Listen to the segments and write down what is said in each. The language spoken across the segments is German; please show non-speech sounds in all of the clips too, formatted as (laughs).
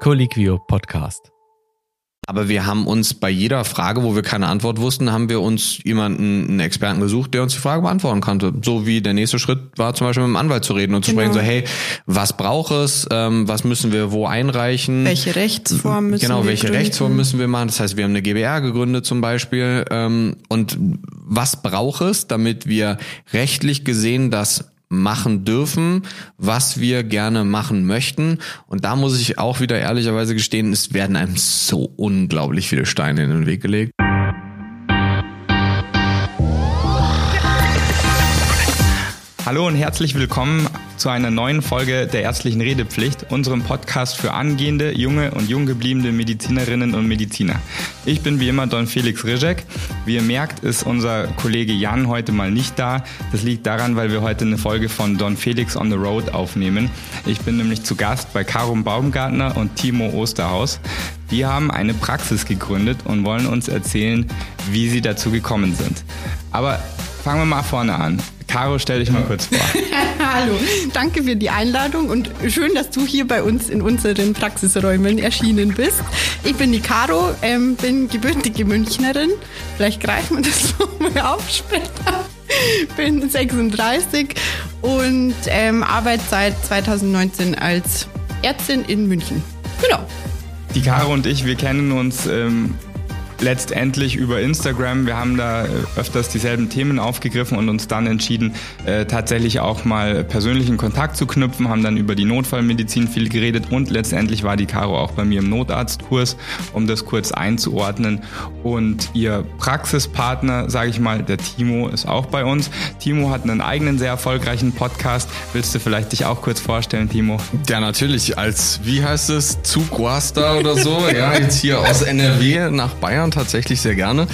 Colliquio Podcast. Aber wir haben uns bei jeder Frage, wo wir keine Antwort wussten, haben wir uns jemanden, einen Experten gesucht, der uns die Frage beantworten konnte. So wie der nächste Schritt war, zum Beispiel mit dem Anwalt zu reden und zu Genau. sprechen, so hey, was braucht es, ähm, was müssen wir wo einreichen? Welche Rechtsform müssen Genau, wir welche gründen? Rechtsform müssen wir machen? Das heißt, wir haben eine GbR gegründet zum Beispiel. Ähm, und was braucht es, damit wir rechtlich gesehen das machen dürfen, was wir gerne machen möchten. Und da muss ich auch wieder ehrlicherweise gestehen, es werden einem so unglaublich viele Steine in den Weg gelegt. Hallo und herzlich willkommen zu einer neuen Folge der ärztlichen Redepflicht, unserem Podcast für angehende, junge und jung gebliebene Medizinerinnen und Mediziner. Ich bin wie immer Don Felix Rizek. Wie ihr merkt, ist unser Kollege Jan heute mal nicht da. Das liegt daran, weil wir heute eine Folge von Don Felix on the Road aufnehmen. Ich bin nämlich zu Gast bei Karum Baumgartner und Timo Osterhaus. Die haben eine Praxis gegründet und wollen uns erzählen, wie sie dazu gekommen sind. Aber fangen wir mal vorne an. Caro, stell dich mal kurz vor. (laughs) Hallo, danke für die Einladung und schön, dass du hier bei uns in unseren Praxisräumen erschienen bist. Ich bin die Caro, ähm, bin gebürtige Münchnerin. Vielleicht greifen wir das (laughs) nochmal auf später. Bin 36 und ähm, arbeite seit 2019 als Ärztin in München. Genau. Die Caro und ich, wir kennen uns ähm, letztendlich über Instagram. Wir haben da äh, öfters dieselben Themen aufgegriffen und uns dann entschieden, äh, tatsächlich auch mal persönlichen Kontakt zu knüpfen, haben dann über die Notfallmedizin viel geredet und letztendlich war die Caro auch bei mir im Notarztkurs, um das kurz einzuordnen. Und ihr Praxispartner, sage ich mal, der Timo ist auch bei uns. Timo hat einen eigenen sehr erfolgreichen Podcast. Willst du vielleicht dich auch kurz vorstellen, Timo? Ja, natürlich als, wie heißt es, Zugwaster oder so. ja, jetzt hier aus NRW nach Bayern tatsächlich sehr gerne.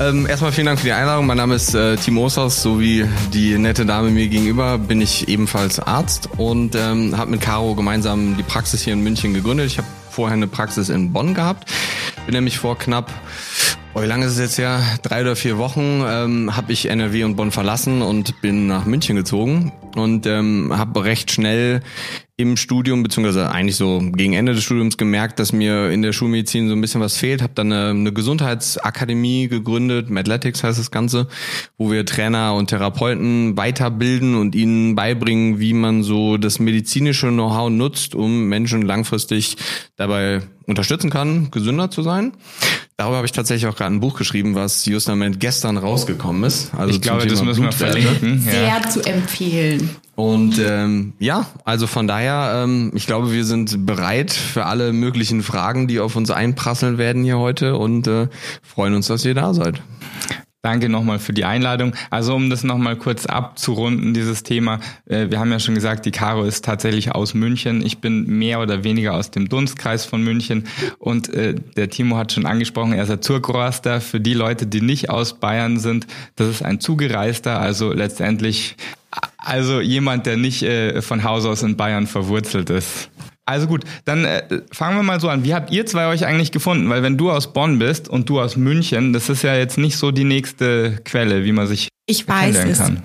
Ähm, erstmal vielen Dank für die Einladung. Mein Name ist äh, Timo Osters, so wie die nette Dame mir gegenüber bin ich ebenfalls Arzt und ähm, habe mit Caro gemeinsam die Praxis hier in München gegründet. Ich habe vorher eine Praxis in Bonn gehabt. Bin nämlich vor knapp Oh, wie lange ist es jetzt her? Drei oder vier Wochen ähm, habe ich NRW und Bonn verlassen und bin nach München gezogen und ähm, habe recht schnell im Studium, beziehungsweise eigentlich so gegen Ende des Studiums gemerkt, dass mir in der Schulmedizin so ein bisschen was fehlt. Habe dann eine, eine Gesundheitsakademie gegründet, Medletics heißt das Ganze, wo wir Trainer und Therapeuten weiterbilden und ihnen beibringen, wie man so das medizinische Know-how nutzt, um Menschen langfristig dabei unterstützen kann, gesünder zu sein. Darüber habe ich tatsächlich auch gerade ein Buch geschrieben, was justament gestern rausgekommen ist. Also Ich glaube, zum das Thema müssen wir verlinken. Sehr Ja. zu empfehlen. Und ähm, ja, also von daher, ähm, ich glaube, wir sind bereit für alle möglichen Fragen, die auf uns einprasseln werden hier heute und äh, freuen uns, dass ihr da seid. Danke nochmal für die Einladung. Also um das nochmal kurz abzurunden, dieses Thema. Äh, wir haben ja schon gesagt, die Caro ist tatsächlich aus München. Ich bin mehr oder weniger aus dem Dunstkreis von München. Und äh, der Timo hat schon angesprochen, er ist ein Zurgroaster. Für die Leute, die nicht aus Bayern sind, das ist ein Zugereister. Also letztendlich, also jemand, der nicht äh, von Haus aus in Bayern verwurzelt ist. Also gut, dann äh, fangen wir mal so an. Wie habt ihr zwei euch eigentlich gefunden? Weil wenn du aus Bonn bist und du aus München, das ist ja jetzt nicht so die nächste Quelle, wie man sich Ich weiß kennenlernen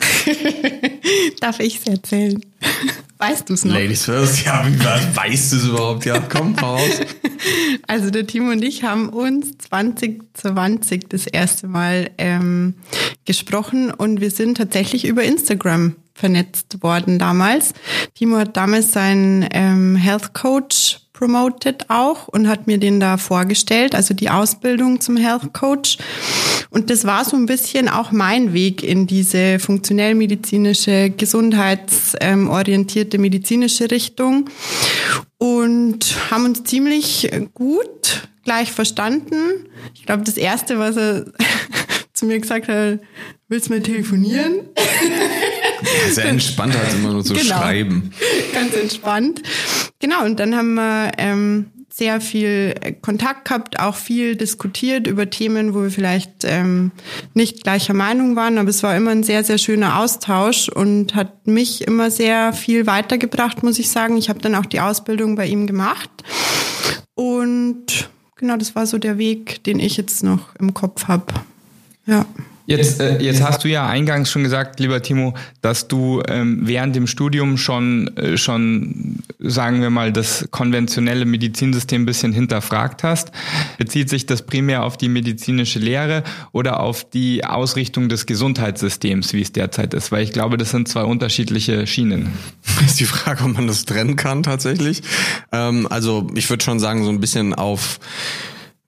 es. (laughs) (laughs) Darf ich es erzählen? (laughs) Weißt du es noch? Ladies first, ja, wie weißt du es überhaupt? Ja, komm raus. (laughs) Also der Timo und ich haben uns 2020 das erste Mal ähm, gesprochen und wir sind tatsächlich über Instagram vernetzt worden damals. Timo hat damals seinen ähm, Health Coach promoted auch und hat mir den da vorgestellt, also die Ausbildung zum Health Coach. Und das war so ein bisschen auch mein Weg in diese funktionell medizinische, gesundheitsorientierte medizinische Richtung und haben uns ziemlich gut gleich verstanden. Ich glaube, das erste, was er (laughs) zu mir gesagt hat, willst du mal telefonieren? Sehr entspannt als immer nur zu (laughs) Genau. schreiben. Ganz entspannt. Genau, und dann haben wir ähm, sehr viel Kontakt gehabt, auch viel diskutiert über Themen, wo wir vielleicht ähm, nicht gleicher Meinung waren, aber es war immer ein sehr, sehr schöner Austausch und hat mich immer sehr viel weitergebracht, muss ich sagen. Ich habe dann auch die Ausbildung bei ihm gemacht und genau, das war so der Weg, den ich jetzt noch im Kopf habe. Ja. Jetzt, äh, jetzt hast du ja eingangs schon gesagt, lieber Timo, dass du ähm, während dem Studium schon, äh, schon, sagen wir mal, das konventionelle Medizinsystem ein bisschen hinterfragt hast. Bezieht sich das primär auf die medizinische Lehre oder auf die Ausrichtung des Gesundheitssystems, wie es derzeit ist? Weil ich glaube, das sind zwei unterschiedliche Schienen. (laughs) Ist die Frage, ob man das trennen kann tatsächlich. Ähm, also ich würde schon sagen, so ein bisschen auf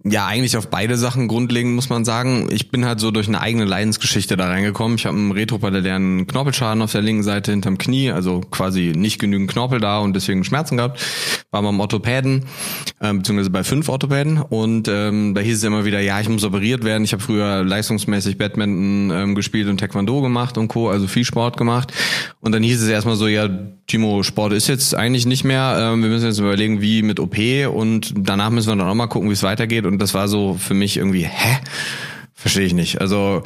ja, eigentlich auf beide Sachen grundlegend muss man sagen. Ich bin halt so durch eine eigene Leidensgeschichte da reingekommen. Ich habe einen retropatellären Knorpelschaden auf der linken Seite hinterm Knie, also quasi nicht genügend Knorpel da und deswegen Schmerzen gehabt. War beim Orthopäden, äh, beziehungsweise bei fünf Orthopäden und ähm, da hieß es immer wieder, ja, ich muss operiert werden. Ich habe früher leistungsmäßig Badminton ähm, gespielt und Taekwondo gemacht und Co., also viel Sport gemacht. Und dann hieß es erstmal so, ja, Timo, Sport ist jetzt eigentlich nicht mehr. Ähm, wir müssen jetzt überlegen, wie mit OP und danach müssen wir dann auch mal gucken, wie es weitergeht. Und das war so für mich irgendwie, hä? Verstehe ich nicht. Also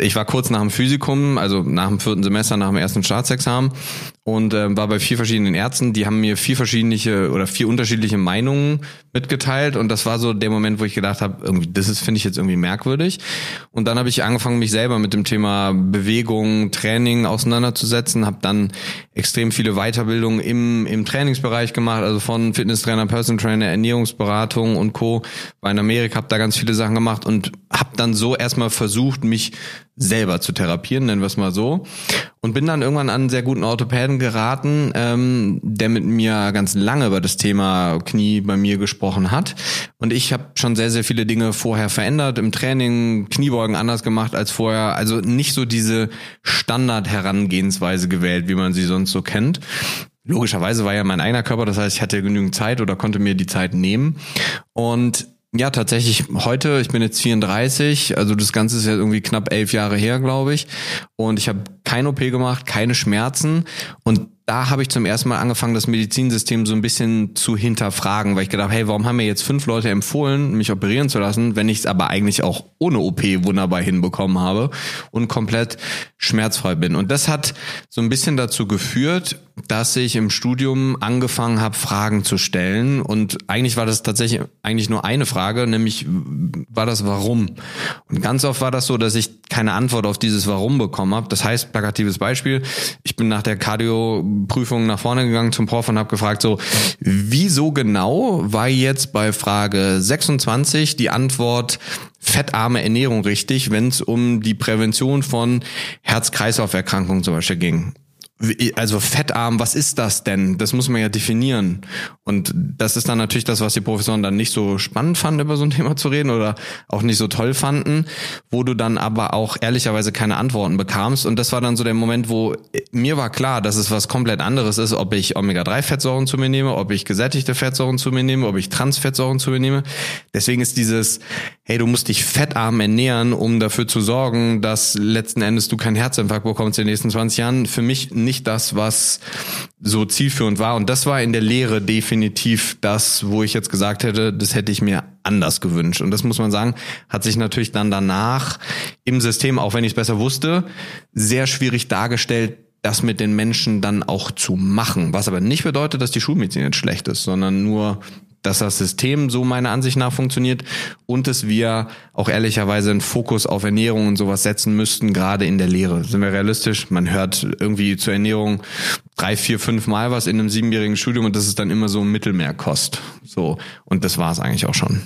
ich war kurz nach dem Physikum, also nach dem vierten Semester, nach dem ersten Staatsexamen und äh, war bei vier verschiedenen Ärzten. Die haben mir vier verschiedene oder vier unterschiedliche Meinungen mitgeteilt und das war so der Moment, wo ich gedacht habe, irgendwie das ist finde ich jetzt irgendwie merkwürdig. Und dann habe ich angefangen, mich selber mit dem Thema Bewegung, Training auseinanderzusetzen, habe dann extrem viele Weiterbildungen im im Trainingsbereich gemacht, also von Fitnesstrainer, Person Trainer, Ernährungsberatung und Co. War in Amerika, habe da ganz viele Sachen gemacht und habe dann so erstmal versucht, mich selber zu therapieren, nennen wir es mal so. Und bin dann irgendwann an einen sehr guten Orthopäden geraten, ähm, der mit mir ganz lange über das Thema Knie bei mir gesprochen hat. Und ich habe schon sehr, sehr viele Dinge vorher verändert, im Training Kniebeugen anders gemacht als vorher. Also nicht so diese Standard-Herangehensweise gewählt, wie man sie sonst so kennt. Logischerweise war ja mein eigener Körper, das heißt, ich hatte genügend Zeit oder konnte mir die Zeit nehmen. Und ja, tatsächlich heute, ich bin jetzt 34, also das Ganze ist ja irgendwie knapp elf Jahre her, glaube ich. Und ich habe keine OP gemacht, keine Schmerzen. Und da habe ich zum ersten Mal angefangen, das Medizinsystem so ein bisschen zu hinterfragen, weil ich gedacht, hey, warum haben mir jetzt fünf Leute empfohlen, mich operieren zu lassen, wenn ich es aber eigentlich auch ohne OP wunderbar hinbekommen habe und komplett schmerzfrei bin. Und das hat so ein bisschen dazu geführt, dass ich im Studium angefangen habe, Fragen zu stellen. Und eigentlich war das tatsächlich eigentlich nur eine Frage, nämlich war das Warum. Und ganz oft war das so, dass ich keine Antwort auf dieses Warum bekommen habe. Das heißt, plakatives Beispiel, ich bin nach der Cardio-Prüfung nach vorne gegangen zum Prof und habe gefragt, so, wieso genau war jetzt bei Frage 26 die Antwort fettarme Ernährung richtig, wenn es um die Prävention von Herz-Kreislauf-Erkrankungen zum Beispiel ging also fettarm, was ist das denn? Das muss man ja definieren. Und das ist dann natürlich das, was die Professoren dann nicht so spannend fanden, über so ein (laughs) Thema zu reden oder auch nicht so toll fanden, wo du dann aber auch ehrlicherweise keine Antworten bekamst. Und das war dann so der Moment, wo mir war klar, dass es was komplett anderes ist, ob ich Omega-3-Fettsäuren zu mir nehme, ob ich gesättigte Fettsäuren zu mir nehme, ob ich Transfettsäuren zu mir nehme. Deswegen ist dieses, hey, du musst dich fettarm ernähren, um dafür zu sorgen, dass letzten Endes du keinen Herzinfarkt bekommst in den nächsten 20 Jahren, für mich nicht das, was so zielführend war. Und das war in der Lehre definitiv das, wo ich jetzt gesagt hätte, das hätte ich mir anders gewünscht. Und das muss man sagen, hat sich natürlich dann danach im System, auch wenn ich es besser wusste, sehr schwierig dargestellt, das mit den Menschen dann auch zu machen. Was aber nicht bedeutet, dass die Schulmedizin jetzt schlecht ist, sondern nur, dass das System so meiner Ansicht nach funktioniert und dass wir auch ehrlicherweise einen Fokus auf Ernährung und sowas setzen müssten, gerade in der Lehre. Sind wir realistisch? Man hört irgendwie zur Ernährung drei, vier, fünf Mal was in einem siebenjährigen Studium und das ist dann immer so ein Mittelmeerkost. So. Und das war es eigentlich auch schon.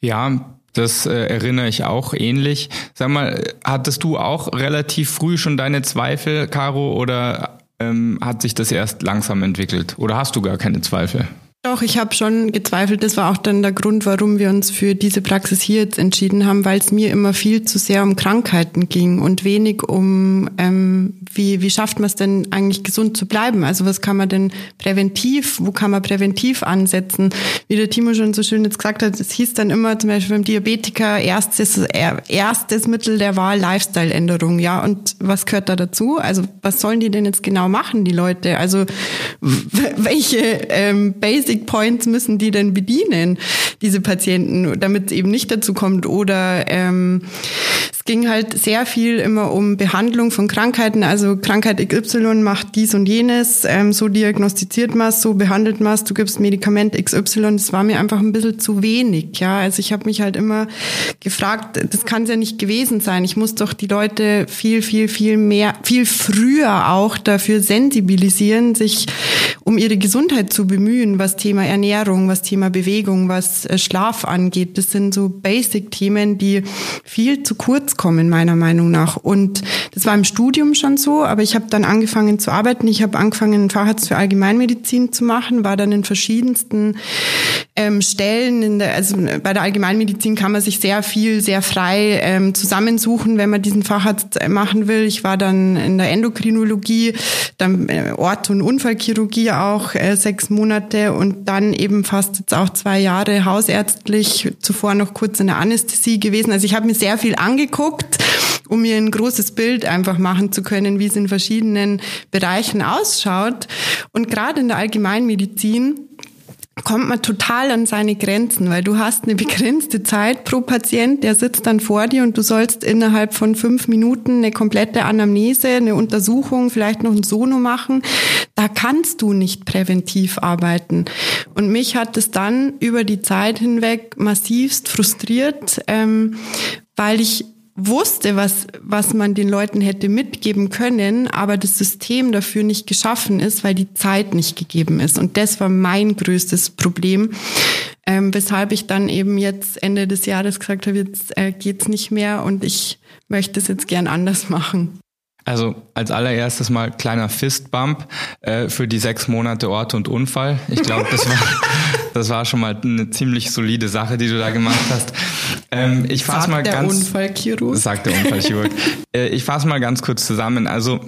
Ja, das äh, erinnere ich auch ähnlich. Sag mal, hattest du auch relativ früh schon deine Zweifel, Caro, oder ähm, hat sich das erst langsam entwickelt? Oder hast du gar keine Zweifel? Doch, ich habe schon gezweifelt. Das war auch dann der Grund, warum wir uns für diese Praxis hier jetzt entschieden haben, weil es mir immer viel zu sehr um Krankheiten ging und wenig um, ähm, wie, wie schafft man es denn eigentlich gesund zu bleiben? Also was kann man denn präventiv, wo kann man präventiv ansetzen? Wie der Timo schon so schön jetzt gesagt hat, es hieß dann immer zum Beispiel beim Diabetiker erstes, erstes Mittel der Wahl Lifestyle-Änderung. Ja, und was gehört da dazu? Also was sollen die denn jetzt genau machen, die Leute? Also welche ähm, Basic Basic Points müssen die denn bedienen, diese Patienten, damit es eben nicht dazu kommt? Oder ähm, es ging halt sehr viel immer um Behandlung von Krankheiten. Also Krankheit XY macht dies und jenes, ähm, so diagnostiziert man so behandelt man du gibst Medikament XY. Das war mir einfach ein bisschen zu wenig. Ja, also ich habe mich halt immer gefragt, das kann es ja nicht gewesen sein. Ich muss doch die Leute viel, viel, viel mehr, viel früher auch dafür sensibilisieren, sich um ihre Gesundheit zu bemühen, was Thema Ernährung, was Thema Bewegung, was äh, Schlaf angeht. Das sind so Basic-Themen, die viel zu kurz kommen, meiner Meinung nach. Und das war im Studium schon so, aber ich habe dann angefangen zu arbeiten. Ich habe angefangen, Facharzt für Allgemeinmedizin zu machen, war dann in verschiedensten ähm, Stellen. Der, also bei der Allgemeinmedizin kann man sich sehr viel, sehr frei ähm, zusammensuchen, wenn man diesen Facharzt äh, machen will. Ich war dann in der Endokrinologie, dann äh, Ort- und Unfallchirurgie auch äh, sechs Monate und dann eben fast jetzt auch zwei Jahre hausärztlich, zuvor noch kurz in der Anästhesie gewesen. Also ich habe mir sehr viel angeguckt um mir ein großes Bild einfach machen zu können, wie es in verschiedenen Bereichen ausschaut. Und gerade in der Allgemeinmedizin kommt man total an seine Grenzen, weil du hast eine (laughs) begrenzte Zeit pro Patient, der sitzt dann vor dir und du sollst innerhalb von fünf Minuten eine komplette Anamnese, eine Untersuchung, vielleicht noch ein Sono machen. Da kannst du nicht präventiv arbeiten. Und mich hat es dann über die Zeit hinweg massivst frustriert, ähm, weil ich wusste, was, was man den Leuten hätte mitgeben können, aber das System dafür nicht geschaffen ist, weil die Zeit nicht gegeben ist. Und das war mein größtes Problem, ähm, weshalb ich dann eben jetzt Ende des Jahres gesagt habe, jetzt äh, geht's nicht mehr und ich möchte es jetzt gern anders machen. Also als allererstes mal kleiner Fistbump äh, für die sechs Monate Ort und Unfall. Ich glaube, das war, (laughs) das war schon mal eine ziemlich solide Sache, die du da gemacht hast. Ähm, ich fasse mal der ganz. Unfallchirurg. Sagt der Unfallchirurg. (laughs) äh, ich fasse mal ganz kurz zusammen. Also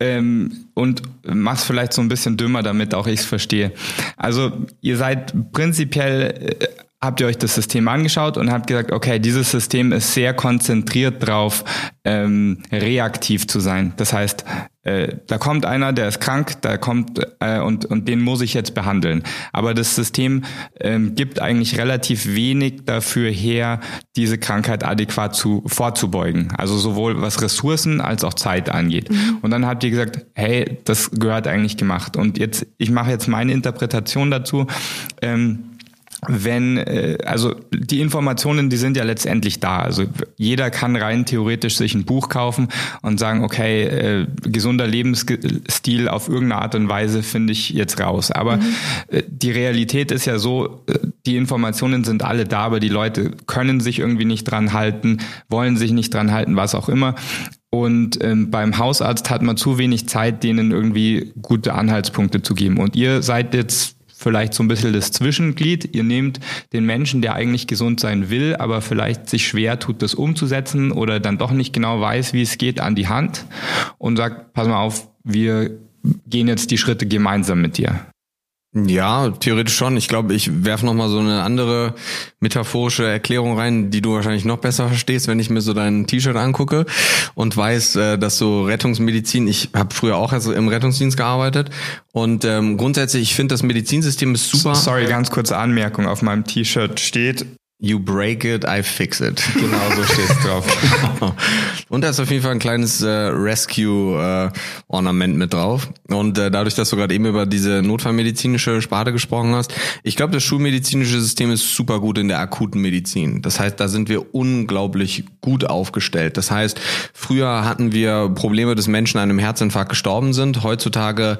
ähm, und mach's vielleicht so ein bisschen dümmer, damit auch ich's verstehe. Also ihr seid prinzipiell äh, habt ihr euch das System angeschaut und habt gesagt, okay, dieses System ist sehr konzentriert drauf, ähm, reaktiv zu sein. Das heißt, äh, da kommt einer, der ist krank, da kommt äh, und und den muss ich jetzt behandeln. Aber das System ähm, gibt eigentlich relativ wenig dafür her, diese Krankheit adäquat zu vorzubeugen. Also sowohl was Ressourcen als auch Zeit angeht. Mhm. Und dann habt ihr gesagt, hey, das gehört eigentlich gemacht. Und jetzt, ich mache jetzt meine Interpretation dazu. Ähm, wenn, äh, also die Informationen, die sind ja letztendlich da. Also jeder kann rein theoretisch sich ein Buch kaufen und sagen, okay, äh, gesunder Lebensstil auf irgendeine Art und Weise finde ich jetzt raus. Aber mhm. äh, die Realität ist ja so, äh, die Informationen sind alle da, aber die Leute können sich irgendwie nicht dran halten, wollen sich nicht dran halten, was auch immer. Und ähm, beim Hausarzt hat man zu wenig Zeit, denen irgendwie gute Anhaltspunkte zu geben. Und ihr seid jetzt vielleicht so ein bisschen das Zwischenglied. Ihr nehmt den Menschen, der eigentlich gesund sein will, aber vielleicht sich schwer tut, das umzusetzen oder dann doch nicht genau weiß, wie es geht, an die Hand und sagt, pass mal auf, wir gehen jetzt die Schritte gemeinsam mit dir. Ja, theoretisch schon. Ich glaube, ich werfe noch mal so eine andere metaphorische Erklärung rein, die du wahrscheinlich noch besser verstehst, wenn ich mir so dein T-Shirt angucke und weiß, äh, dass so Rettungsmedizin, ich habe früher auch also im Rettungsdienst gearbeitet und ähm, grundsätzlich, ich finde, das Medizinsystem ist super. Sorry, ganz kurze Anmerkung. Auf meinem T-Shirt steht You break it, I fix it. (laughs) Genau so steht es drauf. (laughs) und da ist auf jeden Fall ein kleines äh, Rescue-Ornament äh, mit drauf. Und äh, dadurch, dass du gerade eben über diese notfallmedizinische Sparte gesprochen hast, ich glaube, das schulmedizinische System ist super gut in der akuten Medizin. Das heißt, da sind wir unglaublich gut aufgestellt. Das heißt, früher hatten wir Probleme, dass Menschen an einem Herzinfarkt gestorben sind. Heutzutage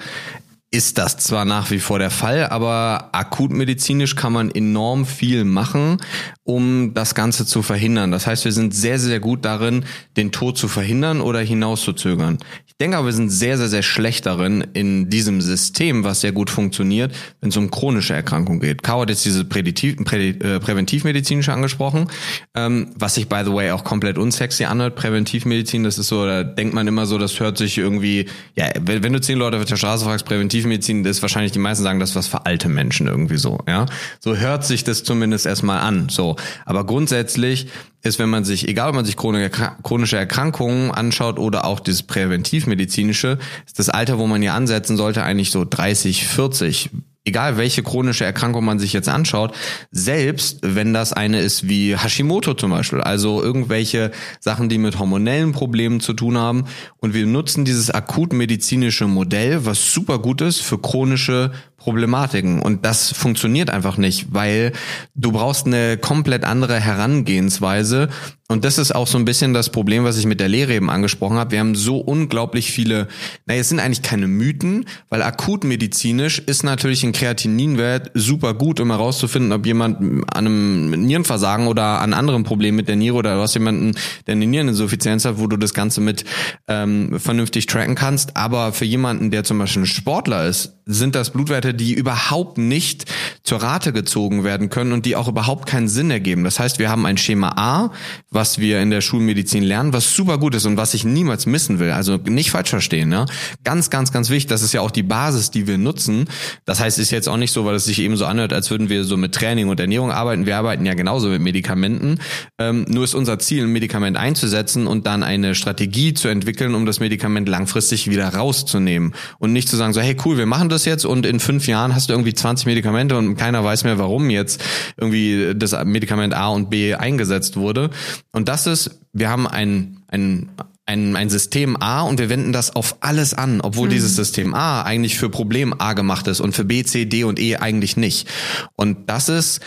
ist das zwar nach wie vor der Fall, aber akutmedizinisch kann man enorm viel machen, um das Ganze zu verhindern. Das heißt, wir sind sehr, sehr gut darin, den Tod zu verhindern oder hinauszuzögern. Ich denke aber, wir sind sehr, sehr, sehr schlecht darin in diesem System, was sehr gut funktioniert, wenn es um chronische Erkrankungen geht. Caro hat jetzt diese Präditiv, Prä, äh, Präventivmedizinische angesprochen, ähm, was sich, by the way, auch komplett unsexy anhört. Präventivmedizin, das ist so, da denkt man immer so, das hört sich irgendwie, ja, wenn, wenn du zehn Leute auf der Straße fragst, Präventivmedizin, das ist wahrscheinlich die meisten sagen, das ist was für alte Menschen irgendwie so, ja. So hört sich das zumindest erstmal an, so. Aber grundsätzlich ist, wenn man sich, egal ob man sich chronische Erkrankungen anschaut oder auch das präventivmedizinische, ist das Alter, wo man hier ansetzen sollte, eigentlich so 30, 40 egal welche chronische Erkrankung man sich jetzt anschaut, selbst wenn das eine ist wie Hashimoto zum Beispiel, also irgendwelche Sachen, die mit hormonellen Problemen zu tun haben. Und wir nutzen dieses akutmedizinische Modell, was super gut ist für chronische Problematiken. Und das funktioniert einfach nicht, weil du brauchst eine komplett andere Herangehensweise. Und das ist auch so ein bisschen das Problem, was ich mit der Lehre eben angesprochen habe. Wir haben so unglaublich viele, naja, es sind eigentlich keine Mythen, weil akutmedizinisch ist natürlich ein Kreatininwert super gut, um herauszufinden, ob jemand an einem Nierenversagen oder an anderen Problemen mit der Niere oder du hast jemanden, der eine Niereninsuffizienz hat, wo du das Ganze mit ähm, vernünftig tracken kannst. Aber für jemanden, der zum Beispiel ein Sportler ist, sind das Blutwerte, die überhaupt nicht zur Rate gezogen werden können und die auch überhaupt keinen Sinn ergeben. Das heißt, wir haben ein Schema A, was wir in der Schulmedizin lernen, was super gut ist und was ich niemals missen will. Also nicht falsch verstehen. Ne? Ganz, ganz, ganz wichtig. Das ist ja auch die Basis, die wir nutzen. Das heißt, es ist jetzt auch nicht so, weil es sich eben so anhört, als würden wir so mit Training und Ernährung arbeiten. Wir arbeiten ja genauso mit Medikamenten. Ähm, nur ist unser Ziel, ein Medikament einzusetzen und dann eine Strategie zu entwickeln, um das Medikament langfristig wieder rauszunehmen. Und nicht zu sagen, so, hey cool, wir machen das jetzt und in fünf Jahren hast du irgendwie 20 Medikamente und keiner weiß mehr, warum jetzt irgendwie das Medikament A und B eingesetzt wurde. Und das ist, wir haben ein, ein, ein, ein System A und wir wenden das auf alles an, obwohl mhm. dieses System A eigentlich für Problem A gemacht ist und für B, C, D und E eigentlich nicht. Und das ist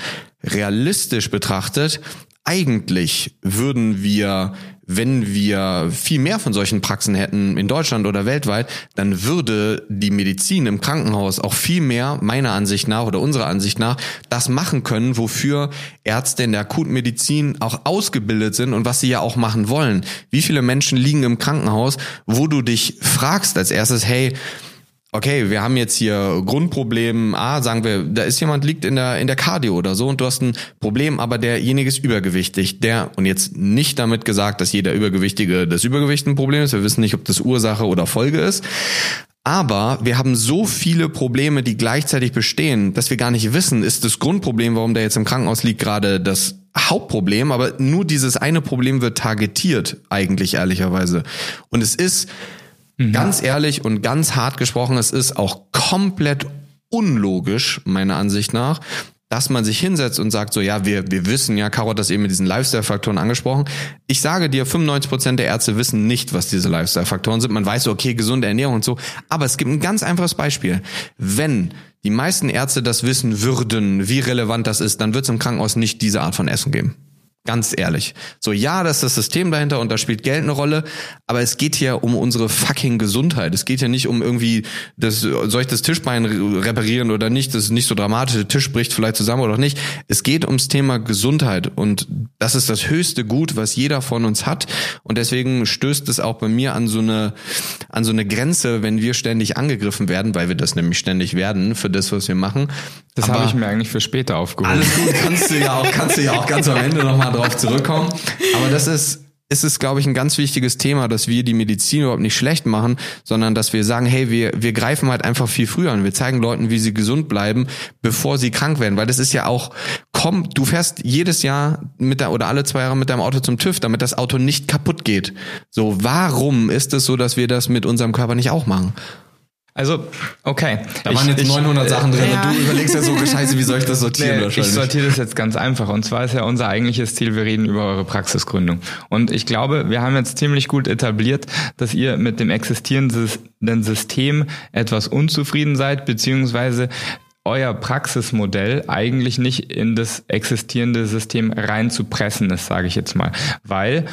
realistisch betrachtet, eigentlich würden wir wenn wir viel mehr von solchen Praxen hätten in Deutschland oder weltweit, dann würde die Medizin im Krankenhaus auch viel mehr, meiner Ansicht nach oder unserer Ansicht nach, das machen können, wofür Ärzte in der Akutmedizin auch ausgebildet sind und was sie ja auch machen wollen. Wie viele Menschen liegen im Krankenhaus, wo du dich fragst als erstes, hey, okay, wir haben jetzt hier Grundproblem A, sagen wir, da ist jemand liegt in der in der Cardio oder so und du hast ein Problem, aber derjenige ist übergewichtig. Der und jetzt nicht damit gesagt, dass jeder übergewichtige das Übergewicht ein Problem ist. Wir wissen nicht, ob das Ursache oder Folge ist. Aber wir haben so viele Probleme, die gleichzeitig bestehen, dass wir gar nicht wissen, ist das Grundproblem, warum der jetzt im Krankenhaus liegt, gerade das Hauptproblem, aber nur dieses eine Problem wird targetiert, eigentlich ehrlicherweise. Und es ist Mhm. Ganz ehrlich und ganz hart gesprochen, es ist auch komplett unlogisch, meiner Ansicht nach, dass man sich hinsetzt und sagt so, ja, wir, wir wissen ja, Caro hat das eben mit diesen Lifestyle-Faktoren angesprochen. Ich sage dir, 95 Prozent der Ärzte wissen nicht, was diese Lifestyle-Faktoren sind. Man weiß so, okay, gesunde Ernährung und so. Aber es gibt ein ganz einfaches Beispiel. Wenn die meisten Ärzte das wissen würden, wie relevant das ist, dann wird es im Krankenhaus nicht diese Art von Essen geben. Ganz ehrlich. So, ja, das ist das System dahinter und da spielt Geld eine Rolle, aber es geht hier um unsere fucking Gesundheit. Es geht ja nicht um irgendwie, das, soll ich das Tischbein reparieren oder nicht, das ist nicht so dramatisch, der Tisch bricht vielleicht zusammen oder nicht. Es geht ums Thema Gesundheit und das ist das höchste Gut, was jeder von uns hat und deswegen stößt es auch bei mir an so eine, an so eine Grenze, wenn wir ständig angegriffen werden, weil wir das nämlich ständig werden für das, was wir machen. Das habe ich mir eigentlich für später aufgehoben. Alles gut, kannst du ja auch, kannst du ja auch ganz am Ende nochmal drauf zurückkommen. Aber das ist, ist es, glaube ich, ein ganz wichtiges Thema, dass wir die Medizin überhaupt nicht schlecht machen, sondern dass wir sagen, hey, wir, wir greifen halt einfach viel früher an. Wir zeigen Leuten, wie sie gesund bleiben, bevor sie krank werden. Weil das ist ja auch, komm, du fährst jedes Jahr mit der, oder alle zwei Jahre mit deinem Auto zum TÜV, damit das Auto nicht kaputt geht. So, warum ist es so, dass wir das mit unserem Körper nicht auch machen? Also, okay. Da waren jetzt ich, 900 Sachen drin ja. und du überlegst ja so, (laughs) scheiße, wie soll ich das sortieren? Nee, ich sortiere das jetzt ganz einfach. Und zwar ist ja unser eigentliches Ziel, wir reden über eure Praxisgründung. Und ich glaube, wir haben jetzt ziemlich gut etabliert, dass ihr mit dem existierenden System etwas unzufrieden seid, beziehungsweise euer Praxismodell eigentlich nicht in das existierende System reinzupressen ist, sage ich jetzt mal. Weil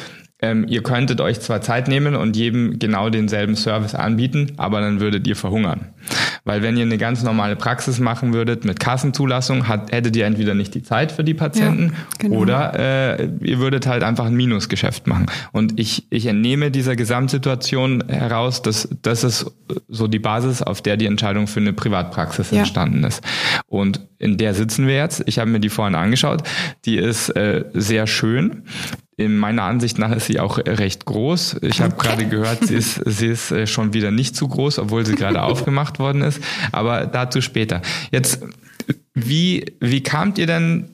ähm, ihr könntet euch zwar Zeit nehmen und jedem genau denselben Service anbieten, aber dann würdet ihr verhungern. Weil wenn ihr eine ganz normale Praxis machen würdet mit Kassenzulassung, hat, hättet ihr entweder nicht die Zeit für die Patienten ja, genau. oder äh, ihr würdet halt einfach ein Minusgeschäft machen. Und ich, ich entnehme dieser Gesamtsituation heraus, dass das ist so die Basis, auf der die Entscheidung für eine Privatpraxis ja. entstanden ist. Und in der sitzen wir jetzt. Ich habe mir die vorhin angeschaut. Die ist äh, sehr schön. In meiner Ansicht nach ist sie auch recht groß. Ich habe gerade gehört, sie ist, (laughs) sie ist äh, schon wieder nicht zu groß, obwohl sie gerade (laughs) aufgemacht worden ist. Aber dazu später. Jetzt, wie, wie kamt ihr denn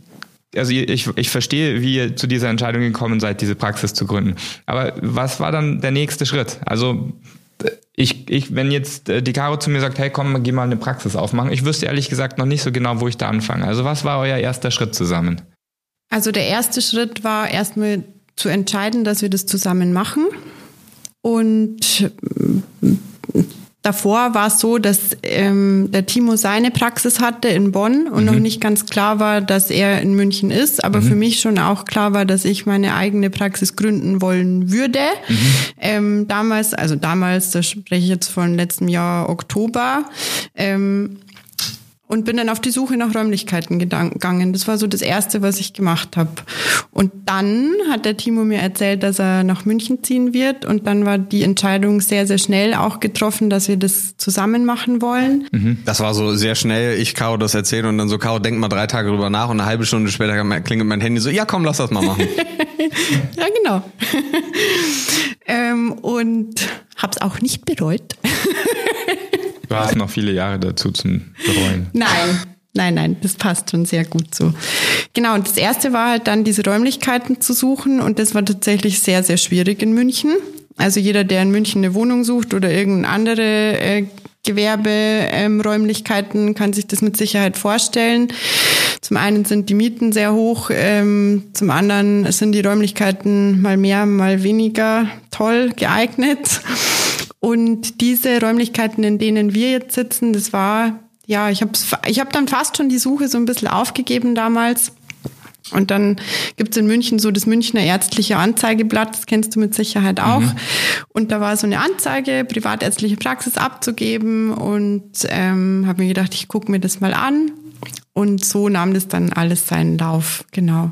also ich, ich verstehe, wie ihr zu dieser Entscheidung gekommen seid, diese Praxis zu gründen. Aber was war dann der nächste Schritt? Also ich, ich, wenn jetzt äh, die Caro zu mir sagt, hey komm, geh mal eine Praxis aufmachen, ich wüsste ehrlich gesagt noch nicht so genau, wo ich da anfange. Also was war euer erster Schritt zusammen? Also der erste Schritt war erstmal zu entscheiden, dass wir das zusammen machen. Und Davor war es so, dass ähm, der Timo seine Praxis hatte in Bonn und mhm. noch nicht ganz klar war, dass er in München ist, aber mhm. für mich schon auch klar war, dass ich meine eigene Praxis gründen wollen würde. Mhm. Ähm, damals, also damals, da spreche ich jetzt von letztem Jahr Oktober, ähm, und bin dann auf die Suche nach Räumlichkeiten gegangen. Das war so das Erste, was ich gemacht habe. Und dann hat der Timo mir erzählt, dass er nach München ziehen wird. Und dann war die Entscheidung sehr, sehr schnell auch getroffen, dass wir das zusammen machen wollen. Mhm. Das war so sehr schnell. Ich Caro das erzählen und dann so, Caro, denk mal drei Tage drüber nach und eine halbe Stunde später klingelt mein Handy so, ja komm, lass das mal machen. (laughs) ja, genau. (laughs) ähm, und hab's auch nicht bereut. (laughs) Du hast noch viele Jahre dazu zum Bereuen. Nein, nein, nein, das passt schon sehr gut so. Genau, und das erste war halt dann diese Räumlichkeiten zu suchen und das war tatsächlich sehr, sehr schwierig in München. Also jeder, der in München eine Wohnung sucht oder irgendeine andere äh, Gewerberäumlichkeiten, ähm, kann sich das mit Sicherheit vorstellen. Zum einen sind die Mieten sehr hoch, ähm, zum anderen sind die Räumlichkeiten mal mehr, mal weniger toll geeignet. Und diese Räumlichkeiten, in denen wir jetzt sitzen, das war, ja, ich habe ich hab dann fast schon die Suche so ein bisschen aufgegeben damals. Und dann gibt's in München so das Münchner ärztliche Anzeigeblatt, das kennst du mit Sicherheit auch. Mhm. Und da war so eine Anzeige, privatärztliche Praxis abzugeben und ähm, habe mir gedacht, ich gucke mir das mal an. Und so nahm das dann alles seinen Lauf, genau.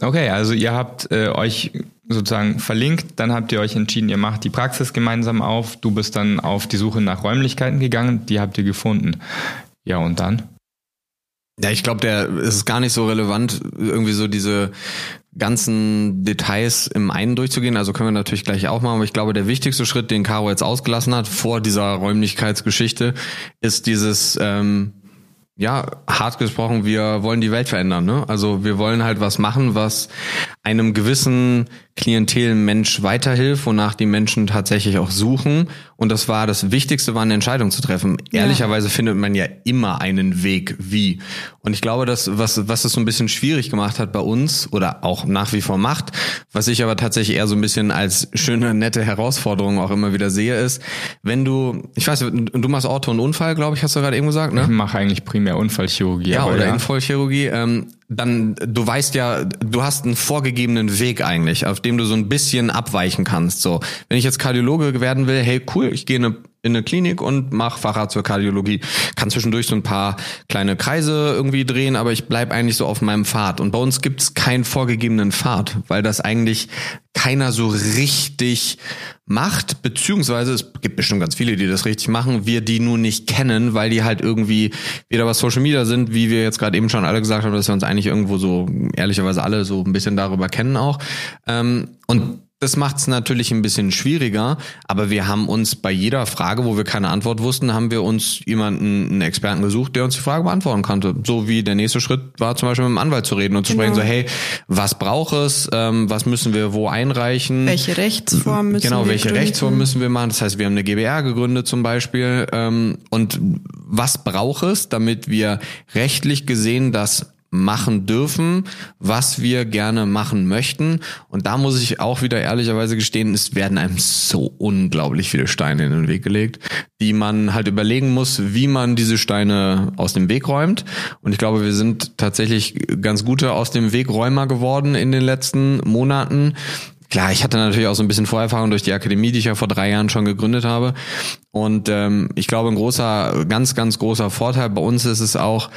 Okay, also ihr habt äh, euch sozusagen verlinkt, dann habt ihr euch entschieden, ihr macht die Praxis gemeinsam auf, du bist dann auf die Suche nach Räumlichkeiten gegangen, die habt ihr gefunden. Ja, und dann? Ja, ich glaube, der ist gar nicht so relevant, irgendwie so diese ganzen Details im einen durchzugehen. Also können wir natürlich gleich auch machen. Aber ich glaube, der wichtigste Schritt, den Caro jetzt ausgelassen hat vor dieser Räumlichkeitsgeschichte, ist dieses ähm, ja, hart gesprochen, wir wollen die Welt verändern. Ne? Also wir wollen halt was machen, was einem gewissen Klientelmensch weiterhilft, wonach die Menschen tatsächlich auch suchen. Und das war das Wichtigste, war eine Entscheidung zu treffen. Ja. Ehrlicherweise findet man ja immer einen Weg, wie. Und ich glaube, dass was was es so ein bisschen schwierig gemacht hat bei uns oder auch nach wie vor macht, was ich aber tatsächlich eher so ein bisschen als schöne nette Herausforderung auch immer wieder sehe, ist, wenn du, ich weiß, du machst Auto und Unfall, glaube ich, hast du gerade eben gesagt, ne? Ich mache eigentlich primär Unfallchirurgie. Ja, oder ja. Infallchirurgie. Ähm, dann du weißt ja, du hast einen vorgegebenen Weg eigentlich, auf dem du so ein bisschen abweichen kannst. So, wenn ich jetzt Kardiologe werden will, hey cool, ich gehe in eine, in eine Klinik und mach Facharzt für Kardiologie, kann zwischendurch so ein paar kleine Kreise irgendwie drehen, aber ich bleib eigentlich so auf meinem Pfad. Und bei uns gibt's keinen vorgegebenen Pfad, weil das eigentlich keiner so richtig macht, beziehungsweise es gibt bestimmt ganz viele, die das richtig machen, wir die nur nicht kennen, weil die halt irgendwie wieder was Social Media sind, wie wir jetzt gerade eben schon alle gesagt haben, dass wir uns eigentlich irgendwo so ehrlicherweise alle so ein bisschen darüber kennen auch. Ähm, und das macht es natürlich ein bisschen schwieriger, aber wir haben uns bei jeder Frage, wo wir keine Antwort wussten, haben wir uns jemanden, einen Experten gesucht, der uns die Frage beantworten konnte. So wie der nächste Schritt war, zum Beispiel mit dem Anwalt zu reden und zu genau. sprechen, so hey, was braucht es, ähm, was müssen wir wo einreichen? Welche Rechtsform müssen genau, wir welche gründen? Rechtsform müssen wir machen? Das heißt, wir haben eine GBR gegründet zum Beispiel. Ähm, und was braucht es, damit wir rechtlich gesehen das machen dürfen, was wir gerne machen möchten. Und da muss ich auch wieder ehrlicherweise gestehen, es werden einem so unglaublich viele Steine in den Weg gelegt, die man halt überlegen muss, wie man diese Steine aus dem Weg räumt. Und ich glaube, wir sind tatsächlich ganz gute aus dem Wegräumer geworden in den letzten Monaten. Klar, ich hatte natürlich auch so ein bisschen Vorerfahrung durch die Akademie, die ich ja vor drei Jahren schon gegründet habe. Und ähm, ich glaube, ein großer, ganz, ganz großer Vorteil bei uns ist es auch,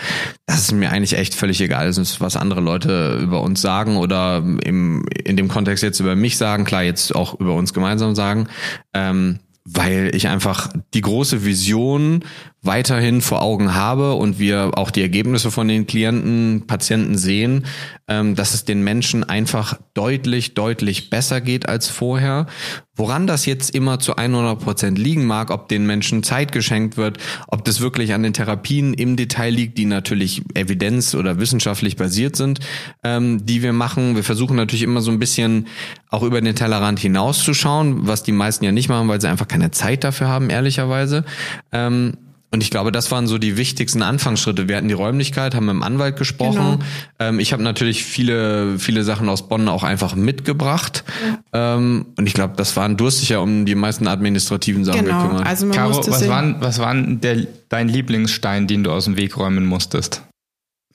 dass es mir eigentlich echt völlig egal ist, was andere Leute über uns sagen oder im, in dem Kontext jetzt über mich sagen, klar, jetzt auch über uns gemeinsam sagen. Ähm, weil ich einfach die große Vision, weiterhin vor Augen habe und wir auch die Ergebnisse von den Klienten, Patienten sehen, ähm, dass es den Menschen einfach deutlich, deutlich besser geht als vorher. Woran das jetzt immer zu 100 Prozent liegen mag, ob den Menschen Zeit geschenkt wird, ob das wirklich an den Therapien im Detail liegt, die natürlich evidenz- oder wissenschaftlich basiert sind, ähm, die wir machen. Wir versuchen natürlich immer so ein bisschen auch über den Tellerrand hinauszuschauen, was die meisten ja nicht machen, weil sie einfach keine Zeit dafür haben, ehrlicherweise. Ähm, und ich glaube, das waren so die wichtigsten Anfangsschritte. Wir hatten die Räumlichkeit, haben mit dem Anwalt gesprochen. Genau. Ähm, ich habe natürlich viele, viele Sachen aus Bonn auch einfach mitgebracht. Ja. Ähm, und ich glaube, das waren, du hast dich ja um die meisten administrativen Sachen genau. gekümmert. Also man Caro, was waren, was waren der, dein Lieblingsstein, den du aus dem Weg räumen musstest?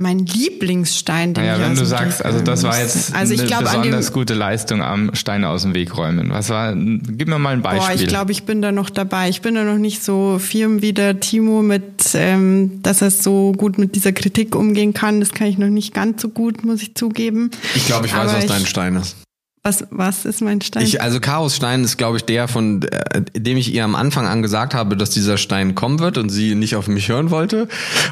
Mein Lieblingsstein, den naja, wenn du sagst, also das war jetzt also ich eine glaub, besonders gute Leistung am Steine aus dem Weg räumen. Was war, gib mir mal ein Beispiel. Boah, ich glaube, ich bin da noch dabei. Ich bin da noch nicht so firm wie der Timo mit, ähm, dass er so gut mit dieser Kritik umgehen kann. Das kann ich noch nicht ganz so gut, muss ich zugeben. Ich glaube, ich weiß, Aber was dein Stein ist. Was, was ist mein Stein? Ich, also Chaosstein ist, glaube ich, der, von äh, dem ich ihr am Anfang an gesagt habe, dass dieser Stein kommen wird und sie nicht auf mich hören wollte.